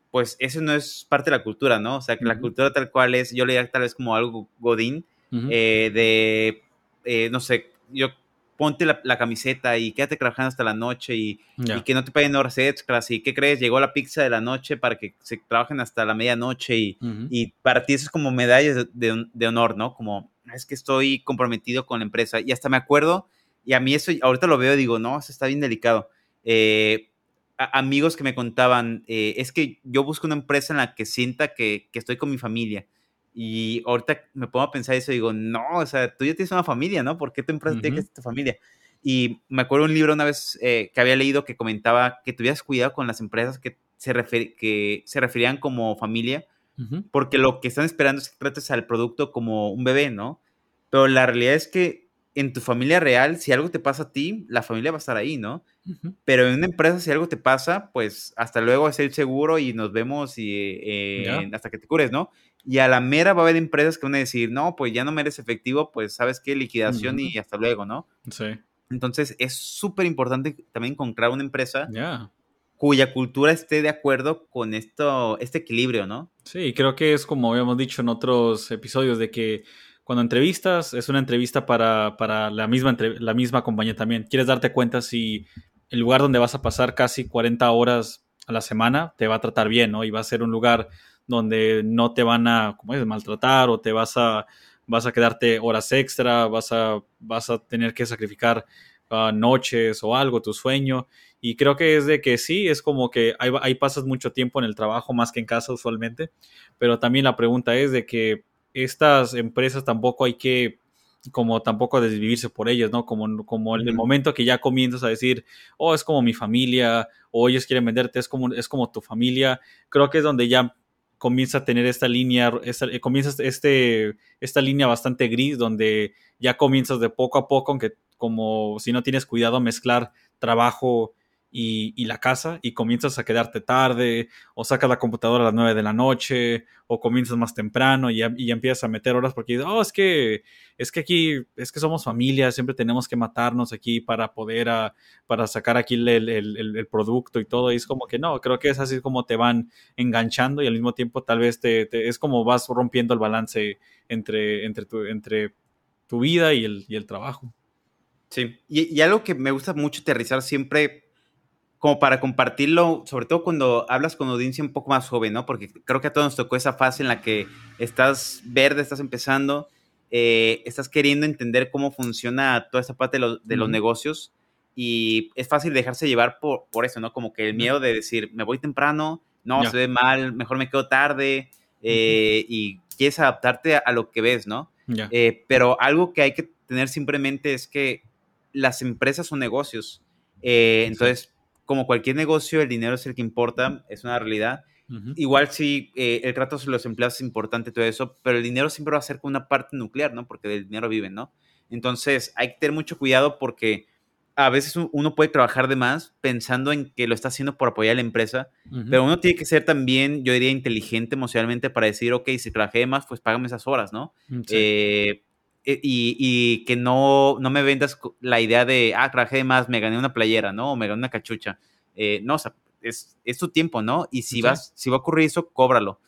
Speaker 1: pues, eso no es parte de la cultura, ¿no? O sea, que la cultura tal cual es, yo le diría tal vez como algo godín, eh, de, eh, no sé, yo ponte la, camiseta y quédate trabajando hasta la noche y, que no te paguen horas extras y qué crees, llegó la pizza de la noche para que se trabajen hasta la medianoche y, y para ti eso es como medallas de, de, honor, ¿no? Como es que estoy comprometido con la empresa y hasta me acuerdo y a mí eso, ahorita lo veo y digo, no, eso está bien delicado. Eh, amigos que me contaban, eh, es que yo busco una empresa en la que sienta que, que, estoy con mi familia. Y ahorita me pongo a pensar eso y digo, no, o sea, tú ya tienes una familia, ¿no? ¿Por qué tu empresa tiene que ser tu familia? Y me acuerdo un libro una vez eh, que había leído que comentaba que tuvieras cuidado con las empresas que se, que se referían como familia, porque lo que están esperando es que trates al producto como un bebé, ¿no? Pero la realidad es que en tu familia real, si algo te pasa a ti, la familia va a estar ahí, ¿no? Pero en una empresa, si algo te pasa, pues hasta luego es el seguro y nos vemos y, eh, hasta que te cures, ¿no? Y a la mera va a haber empresas que van a decir, no, pues ya no me eres efectivo, pues sabes qué, liquidación y hasta luego, ¿no?
Speaker 2: Sí.
Speaker 1: Entonces es súper importante también encontrar una empresa cuya cultura esté de acuerdo con esto, este equilibrio, ¿no?
Speaker 2: Sí, creo que es como habíamos dicho en otros episodios de que cuando entrevistas, es una entrevista para, para la, misma la misma compañía también. Quieres darte cuenta si el lugar donde vas a pasar casi 40 horas a la semana te va a tratar bien, ¿no? Y va a ser un lugar donde no te van a, como es, maltratar o te vas a, vas a quedarte horas extra, vas a, vas a tener que sacrificar ah, noches o algo, tu sueño. Y creo que es de que sí, es como que ahí, ahí pasas mucho tiempo en el trabajo más que en casa usualmente, pero también la pregunta es de que estas empresas tampoco hay que como tampoco desvivirse por ellas, ¿no? Como, como en el momento que ya comienzas a decir, oh, es como mi familia, o ellos quieren venderte, es como, es como tu familia, creo que es donde ya comienza a tener esta línea, esta, eh, comienzas este, esta línea bastante gris, donde ya comienzas de poco a poco, aunque como si no tienes cuidado, mezclar trabajo y, la casa y comienzas a quedarte tarde o sacas la computadora a las 9 de la noche o comienzas más temprano y y empiezas a meter horas porque oh, es que, es que aquí, es que somos familia, siempre tenemos que matarnos aquí para poder, ah, para sacar aquí el, el, el, producto y todo. Y es como que no, creo que es así como te van enganchando y al mismo tiempo tal vez te, es como vas rompiendo el balance entre, entre, tu, entre tu vida y el, y trabajo.
Speaker 1: Sí, y, y algo que me gusta mucho aterrizar siempre como para compartirlo, sobre todo cuando hablas con audiencia un poco más joven, ¿no? Porque creo que a todos nos tocó esa fase en la que estás verde, estás empezando, eh, estás queriendo entender cómo funciona toda esta parte de, los negocios y es fácil dejarse llevar por, por, eso, ¿no? Como que el miedo de decir, me voy temprano, no, se ve mal, mejor me quedo tarde eh, y quieres adaptarte a, lo que ves, ¿no? Eh, pero algo que hay que tener simplemente es que las empresas son negocios. entonces, como cualquier negocio, el dinero es el que importa, es una realidad. Igual sí, eh, el trato de los empleados es importante, todo eso, pero el dinero siempre va a ser con una parte nuclear, ¿no? Porque del dinero viven, ¿no? Entonces hay que tener mucho cuidado porque a veces uno puede trabajar de más pensando en que lo está haciendo por apoyar a la empresa, pero uno tiene que ser también, yo diría, inteligente emocionalmente para decir, ok, si trabajé de más, pues págame esas horas, ¿no? Mm, eh, eh, y, que no, no me vendas la idea de, ah, trabajé de más, me gané una playera, ¿no? O me gané una cachucha. no, o sea, es, es tu tiempo, ¿no? Y si, vas, si va a ocurrir eso, cóbralo.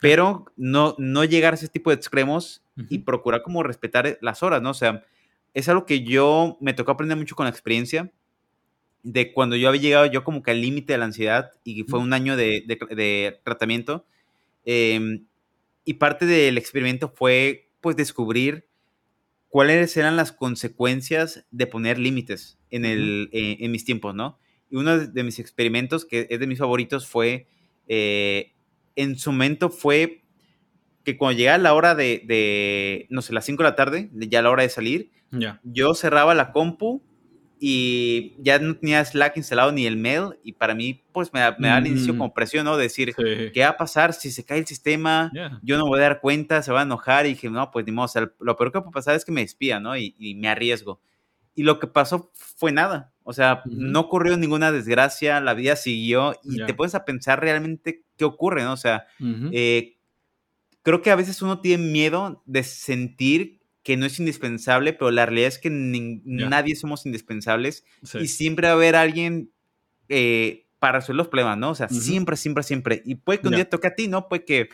Speaker 1: Pero no, no llegar a ese tipo de extremos y procurar como respetar eh, las horas, ¿no? O sea, es algo que yo me tocó aprender mucho con la experiencia de cuando yo había llegado yo como que al límite de la ansiedad y fue un año de, de, tratamiento. Em, y parte del experimento fue pues descubrir cuáles eran las consecuencias de poner límites en, el, eh, en mis tiempos, ¿no? Y uno de mis experimentos, que es de mis favoritos, fue, eh, en su momento fue que cuando llegaba la hora de, no sé, las 5 de la tarde, ya la hora de salir, yo cerraba la compu y ya no tenía Slack instalado ni el mail y para mí pues me, me da el inicio mm. como presión, ¿no? Decir, ¿qué va a pasar si se cae el sistema? Yo no voy a dar cuenta, se va a enojar y dije, no, pues ni modo, o sea, lo peor que puede pasar es que me despida, ¿no? Y, y me arriesgo. Y lo que pasó fue nada. O sea, no ocurrió ninguna desgracia, la vida siguió y te puedes a pensar realmente qué ocurre, ¿no? O sea, eh, creo que a veces uno tiene miedo de sentir que no es indispensable, pero la realidad es que nadie somos indispensables y siempre va a haber alguien eh, para resolver los problemas, ¿no? O sea, siempre, siempre, siempre. Y puede que un día toque a ti, ¿no? Puede que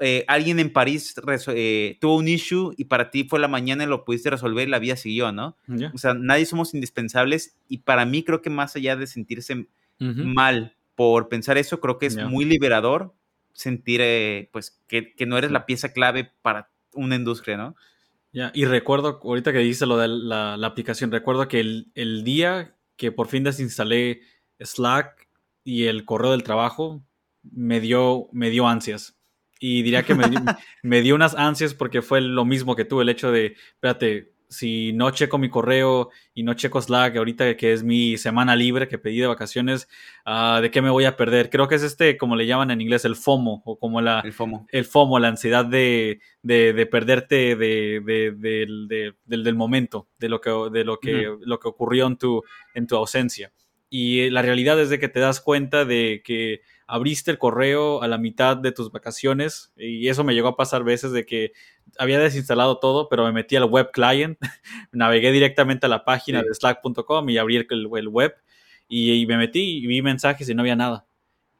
Speaker 1: eh, alguien en París eh, tuvo un issue y para ti fue la mañana y lo pudiste resolver y la vida siguió, ¿no? O sea, nadie somos indispensables y para mí creo que más allá de sentirse mal por pensar eso, creo que es muy liberador sentir pues que, no eres la pieza clave para una industria, ¿no?
Speaker 2: Ya, y recuerdo, ahorita que dices lo de la, aplicación, recuerdo que el, el, día que por fin desinstalé Slack y el correo del trabajo, me dio, me dio ansias. Y diría que me, dio unas ansias porque fue lo mismo que tú, el hecho de, espérate, si no checo mi correo y no checo Slack ahorita que es mi semana libre que pedí de vacaciones, ah, ¿de qué me voy a perder? Creo que es este, como le llaman en inglés, el FOMO, o como la...
Speaker 1: El FOMO.
Speaker 2: El FOMO, la ansiedad de, de, perderte de, del, momento, de lo que, de lo que, lo que ocurrió en tu, en tu ausencia. Y la realidad es de que te das cuenta de que abriste el correo a la mitad de tus vacaciones y eso me llegó a pasar veces de que había desinstalado todo, pero me metí al web client, navegué directamente a la página de slack.com y abrí el, web y, me metí y vi mensajes y no había nada.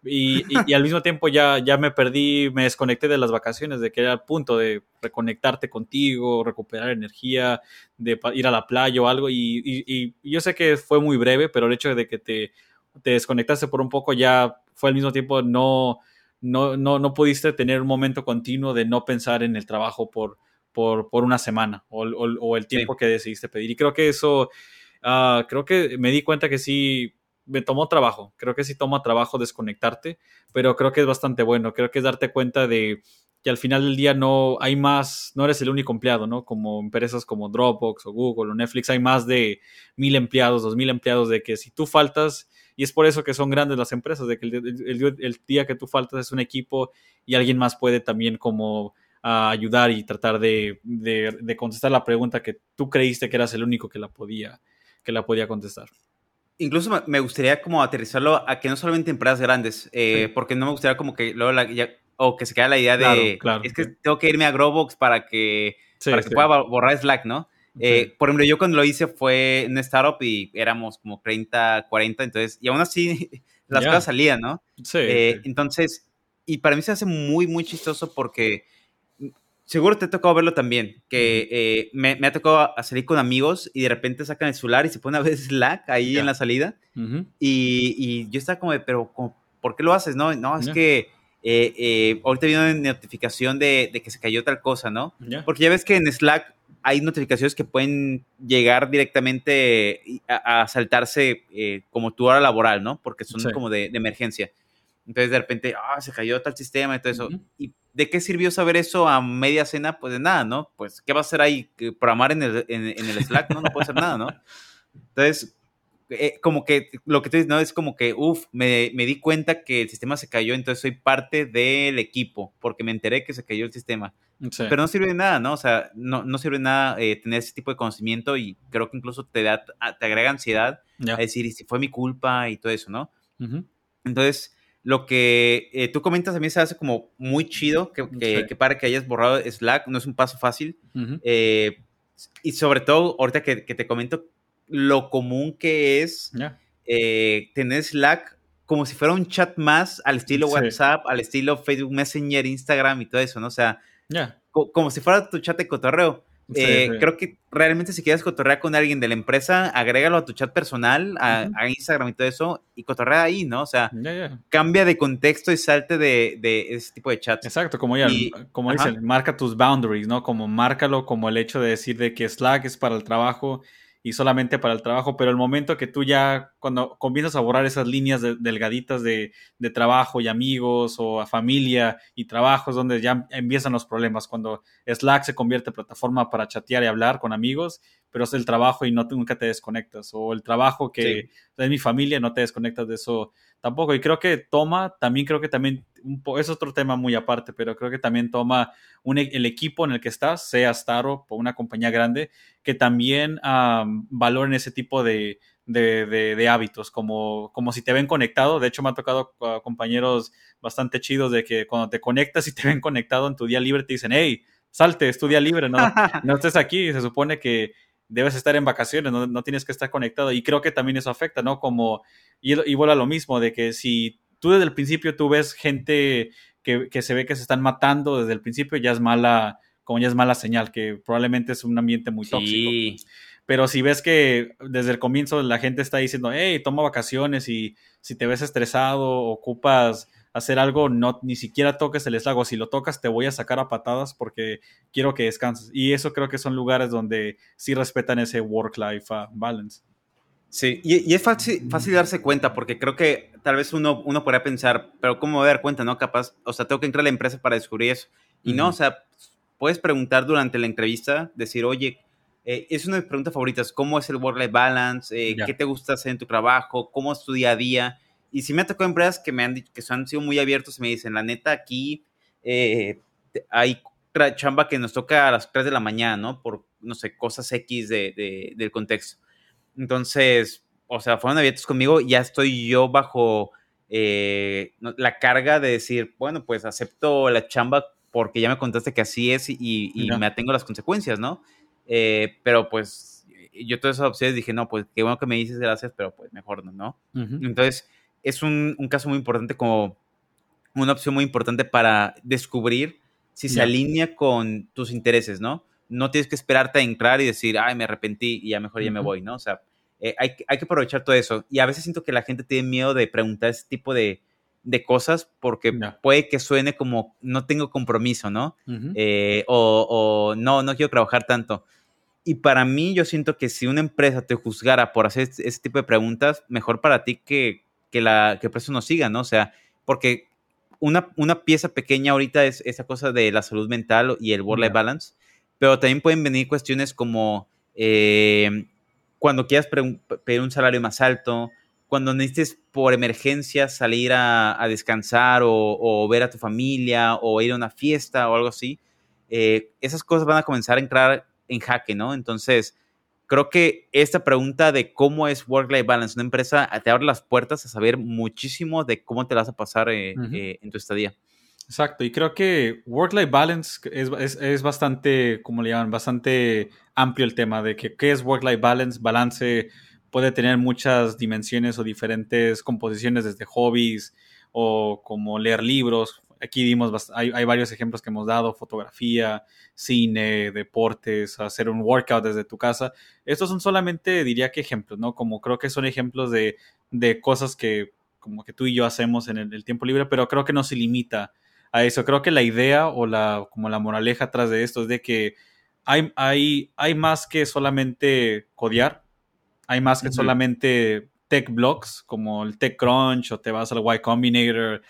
Speaker 2: Y, al mismo tiempo ya, ya me perdí, me desconecté de las vacaciones, de que era el punto de reconectarte contigo, recuperar energía, de ir a la playa o algo. Y, y yo sé que fue muy breve, pero el hecho de que te te desconectaste por un poco, ya fue al mismo tiempo, no, no, no, no pudiste tener un momento continuo de no pensar en el trabajo por, por, por una semana o, o, el tiempo que decidiste pedir. Y creo que eso, uh, creo que me di cuenta que sí, me tomó trabajo, creo que sí toma trabajo desconectarte, pero creo que es bastante bueno, creo que es darte cuenta de que al final del día no hay más, no eres el único empleado, ¿no? Como empresas como Dropbox o Google o Netflix, hay más de mil empleados, dos mil empleados, de que si tú faltas, y es por eso que son grandes las empresas, de que el, día que tú faltas es un equipo y alguien más puede también como ah, ayudar y tratar de, contestar la pregunta que tú creíste que eras el único que la podía, que la podía contestar.
Speaker 1: Incluso me gustaría como aterrizarlo a que no solamente empresas grandes, eh, porque no me gustaría como que luego o que se quede la idea de, es que tengo que irme a Growbox para que, para que pueda borrar Slack, ¿no? Eh, por ejemplo, yo cuando lo hice fue en startup y éramos como 30, 40, entonces, y aún así las cosas salían, ¿no? Eh, sí, Entonces, y para mí se hace muy, muy chistoso porque seguro te ha tocado verlo también, que eh, me, me, ha tocado salir con amigos y de repente sacan el celular y se pone a ver Slack ahí en la salida. y, y, yo estaba como de, pero ¿por qué lo haces? No, no es que ahorita viene una notificación de, de, que se cayó tal cosa, ¿no? Porque ya ves que en Slack hay notificaciones que pueden llegar directamente a, saltarse eh, como tu hora laboral, ¿no? Porque son como de, emergencia. Entonces de repente, ah, se cayó tal sistema y todo eso. ¿Y de qué sirvió saber eso a media cena? Pues de nada, ¿no? Pues, ¿qué va a hacer ahí? ¿Programar en el, en, el Slack? No, no puede hacer nada, ¿no? Entonces, eh, como que lo que tú dices, ¿no? Es como que, uff, me, me, di cuenta que el sistema se cayó, entonces soy parte del equipo, porque me enteré que se cayó el sistema. Pero no sirve de nada, ¿no? O sea, no, no sirve de nada eh, tener ese tipo de conocimiento y creo que incluso te, da, te agrega ansiedad a decir, y si fue mi culpa y todo eso, ¿no? Entonces, lo que eh, tú comentas a mí se hace como muy chido, que, que, para que hayas borrado Slack, no es un paso fácil. y sobre todo, ahorita que, que te comento lo común que es eh, tener Slack como si fuera un chat más al estilo WhatsApp, al estilo Facebook Messenger, Instagram y todo eso, ¿no? O sea, como si fuera tu chat de cotorreo. Eh, creo que realmente si quieres cotorrear con alguien de la empresa, agrégalo a tu chat personal, a, Instagram y todo eso, y cotorrea ahí, ¿no? O sea, cambia de contexto y salte de, ese tipo de chat.
Speaker 2: Exacto, como ya, como dicen, marca tus boundaries, ¿no? Como márcalo como el hecho de decir de que Slack es para el trabajo y solamente para el trabajo, pero el momento que tú ya, cuando comienzas a borrar esas líneas delgaditas de, de, trabajo y amigos o a familia y trabajo, es donde ya empiezan los problemas, cuando Slack se convierte en plataforma para chatear y hablar con amigos, pero es el trabajo y no, nunca te desconectas, o el trabajo que es mi familia, no te desconectas de eso tampoco. Y creo que toma, también creo que también, un es otro tema muy aparte, pero creo que también toma un, e, el equipo en el que estás, sea Staro o una compañía grande, que también valoren ese tipo de, de, hábitos, como, como si te ven conectado. De hecho, me ha tocado compañeros bastante chidos de que cuando te conectas y te ven conectado en tu día libre, te dicen, hey, salte, es tu día libre, no, no estés aquí. Se supone que debes estar en vacaciones, no, no, tienes que estar conectado. Y creo que también eso afecta, ¿no? Como y, y vuelve a lo mismo, de que si tú desde el principio tú ves gente que, que, se ve que se están matando desde el principio, ya es mala, como ya es mala señal, que probablemente es un ambiente muy tóxico. Pero si ves que desde el comienzo la gente está diciendo, hey, toma vacaciones y si te ves estresado, ocupas hacer algo, no, ni siquiera toques el eslago. Si lo tocas, te voy a sacar a patadas porque quiero que descanses. Y eso creo que son lugares donde sí respetan ese work-life uh, balance.
Speaker 1: Sí, y, es fácil, fácil, darse cuenta porque creo que tal vez uno, uno podría pensar, pero ¿cómo voy a dar cuenta, no? Capaz, o sea, tengo que entrar a la empresa para descubrir eso. Y no, o sea, puedes preguntar durante la entrevista, decir, oye, eh, es una de mis preguntas favoritas, ¿cómo es el work-life balance? Eh, ¿Qué te gusta hacer en tu trabajo? ¿Cómo es tu día a día? Y si me ha tocado empresas que me han dicho, que han sido muy abiertos y me dicen, la neta, aquí eh, hay chamba que nos toca a las 3 de la mañana, ¿no? Por, no sé, cosas X de, del contexto. Entonces, o sea, fueron abiertos conmigo, ya estoy yo bajo eh, la carga de decir, bueno, pues acepto la chamba porque ya me contaste que así es y, me atengo a las consecuencias, ¿no? Eh, pero pues yo todas esas opciones dije, no, pues qué bueno que me dices gracias, pero pues mejor no, ¿no? Entonces, es un, caso muy importante como una opción muy importante para descubrir si se alinea con tus intereses, ¿no? no tienes que esperarte a entrar y decir, ay, me arrepentí y ya mejor ya me voy, ¿no? O sea, eh, hay, hay, que aprovechar todo eso. Y a veces siento que la gente tiene miedo de preguntar ese tipo de, de cosas porque puede que suene como no tengo compromiso, ¿no? Eh, o, o, no, no quiero trabajar tanto. Y para mí yo siento que si una empresa te juzgara por hacer ese tipo de preguntas, mejor para ti que, que, la, que el precio no siga, ¿no? O sea, porque una, una pieza pequeña ahorita es esa cosa de la salud mental y el work-life balance pero también pueden venir cuestiones como eh, cuando quieras pedir un salario más alto, cuando necesites por emergencia salir a, descansar o, ver a tu familia o ir a una fiesta o algo así, eh, esas cosas van a comenzar a entrar en jaque, ¿no? Entonces, creo que esta pregunta de cómo es work-life balance una empresa te abre las puertas a saber muchísimo de cómo te vas a pasar eh, en tu estadía.
Speaker 2: Exacto, y creo que work-life balance es, es, bastante, como le llaman, bastante amplio el tema de que qué es work-life balance. Balance puede tener muchas dimensiones o diferentes composiciones desde hobbies o como leer libros. Aquí dimos, hay, hay varios ejemplos que hemos dado, fotografía, cine, deportes, hacer un workout desde tu casa. Estos son solamente, diría que ejemplos, ¿no? Como creo que son ejemplos de, de cosas que como que tú y yo hacemos en el, el tiempo libre, pero creo que no se limita a eso. Creo que la idea o la, como la moraleja atrás de esto es de que hay, hay, hay más que solamente codear, hay más que solamente tech blogs como el TechCrunch o te vas al Y Combinator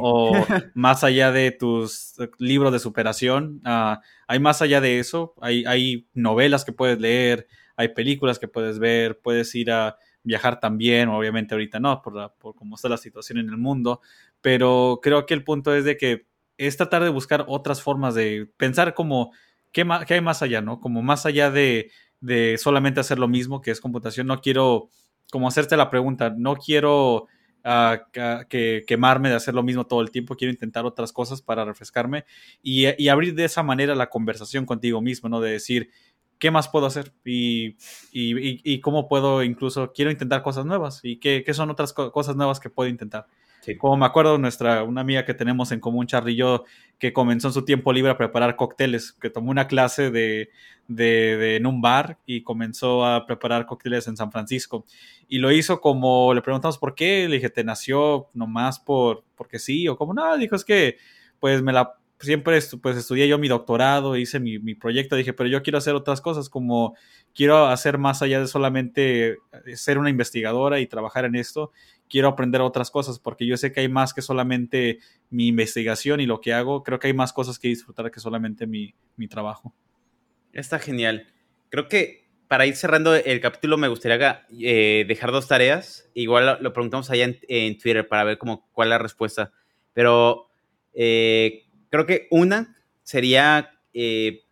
Speaker 2: o, más allá de tus libros de superación. Ah, hay más allá de eso, hay, hay novelas que puedes leer, hay películas que puedes ver, puedes ir a viajar también, obviamente ahorita no, por, por cómo está la situación en el mundo, pero creo que el punto es de que es tratar de buscar otras formas de pensar como qué, qué hay más allá, ¿no? Como más allá de, de solamente hacer lo mismo que es computación, no quiero como hacerte la pregunta, no quiero que quemarme de hacer lo mismo todo el tiempo, quiero intentar otras cosas para refrescarme y, abrir de esa manera la conversación contigo mismo, ¿no? De decir, ¿qué más puedo hacer? Y, y, cómo puedo incluso, quiero intentar cosas nuevas y qué, qué son otras cosas nuevas que puedo intentar. Como me acuerdo, nuestra, una amiga que tenemos en común, yo, que comenzó en su tiempo libre a preparar cócteles, que tomó una clase de, de, en un bar y comenzó a preparar cócteles en San Francisco. Y lo hizo como, le preguntamos por qué, le dije, ¿te nació nomás por, porque sí? O como, no, dijo, es que pues me la siempre pues estudié yo mi doctorado, hice mi, mi, proyecto, dije, pero yo quiero hacer otras cosas, como quiero hacer más allá de solamente eh, ser una investigadora y trabajar en esto, quiero aprender otras cosas, porque yo sé que hay más que solamente mi investigación y lo que hago, creo que hay más cosas que disfrutar que solamente mi, mi trabajo.
Speaker 1: Está genial. Creo que para ir cerrando el capítulo me gustaría eh, dejar dos tareas, igual lo, preguntamos allá en, Twitter para ver cómo, cuál es la respuesta, pero... Eh, creo que una sería eh,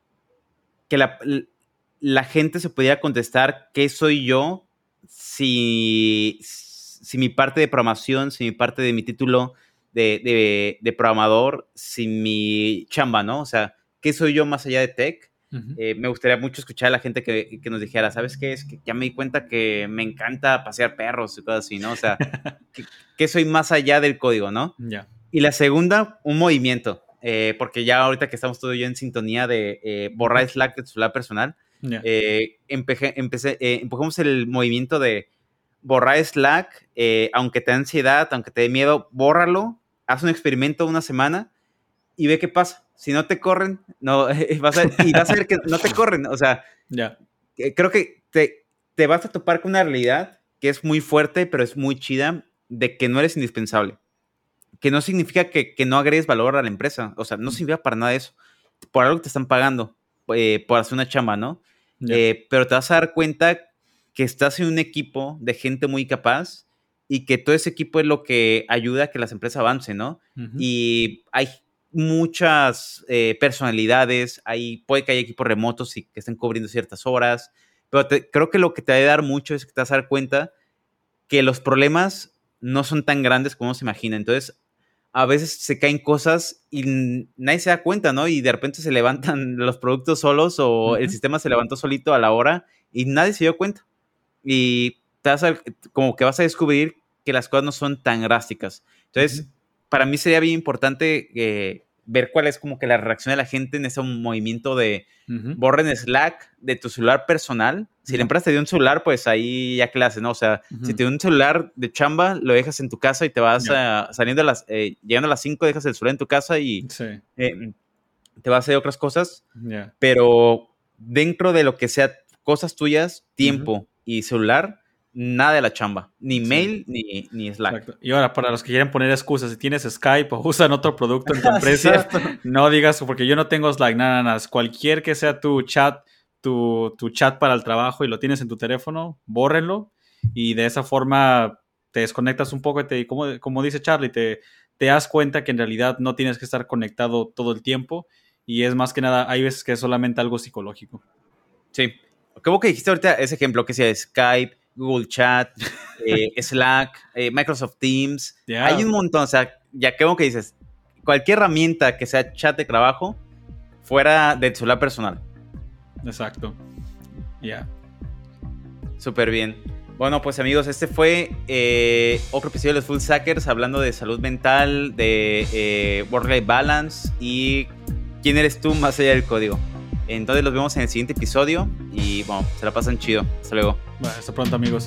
Speaker 1: que la, gente se pudiera contestar qué soy yo si mi parte de programación, si mi parte de mi título de, programador, si mi chamba, ¿no? O sea, ¿qué soy yo más allá de tech? Eh, me gustaría mucho escuchar a la gente que, nos dijera, ¿sabes qué? Es que ya me di cuenta que me encanta pasear perros y cosas así, ¿no? O sea, ¿qué, soy más allá del código, ¿no?
Speaker 2: Ya.
Speaker 1: Y la segunda, un movimiento. Eh, porque ya ahorita que estamos todos yo en sintonía de eh, borrar Slack de tu celular personal, eh, empecé, empujamos el movimiento de borrar Slack, aunque te dé ansiedad, aunque te dé miedo, bórralo, haz un experimento una semana y ve qué pasa. Si no te corren, no, vas a, y vas a ver que no te corren. O sea, creo que te, te vas a topar con una realidad que es muy fuerte, pero es muy chida, de que no eres indispensable que no significa que, no agregues valor a la empresa. O sea, no significa para nada eso. Por algo que te están pagando, eh, por hacer una chamba, ¿no? Eh, pero te vas a dar cuenta que estás en un equipo de gente muy capaz y que todo ese equipo es lo que ayuda a que las empresas avancen, ¿no? Y hay muchas eh, personalidades, hay, puede que haya equipos remotos y que estén cubriendo ciertas horas, pero creo que lo que te va a dar mucho es que te vas a dar cuenta que los problemas no son tan grandes como se imagina. Entonces, a veces se caen cosas y nadie se da cuenta, ¿no? Y de repente se levantan los productos solos o el sistema se levantó solito a la hora y nadie se dio cuenta. Y te vas a, como que vas a descubrir que las cosas no son tan drásticas. Entonces, para mí sería bien importante eh, ver cuál es como que la reacción de la gente en ese movimiento de borren Slack de tu celular personal. Si la empresa te dio un celular, pues ahí ya clase, ¿no? O sea, si te dio un celular de chamba, lo dejas en tu casa y te vas saliendo a las, eh, llegando a las 5, dejas el celular en tu casa y eh, te vas a hacer otras cosas. Pero dentro de lo que sea cosas tuyas, tiempo y celular, nada de la chamba, ni mail ni, ni, Slack.
Speaker 2: Y ahora, para los que quieren poner excusas, si tienes Skype o usan otro producto en tu empresa, no digas, porque yo no tengo Slack, nada, nada, cualquier que sea tu chat, tu, tu, chat para el trabajo y lo tienes en tu teléfono, bórrenlo y de esa forma te desconectas un poco y te, como, como dice Charlie, te, te das cuenta que en realidad no tienes que estar conectado todo el tiempo y es más que nada, hay veces que es solamente algo psicológico.
Speaker 1: Sí. ¿Cómo que dijiste ahorita ese ejemplo que sea Skype, Google Chat, eh, Slack, eh, Microsoft Teams. Hay un montón, o sea, ya como que dices, cualquier herramienta que sea chat de trabajo fuera de tu celular personal.
Speaker 2: Exacto. Ya.
Speaker 1: Súper bien. Bueno, pues amigos, este fue eh, otro episodio de los Full Sackers hablando de salud mental, de work-life balance y quién eres tú más allá del código. Entonces los vemos en el siguiente episodio y bueno, se la pasan chido. Hasta luego.
Speaker 2: Hasta pronto amigos.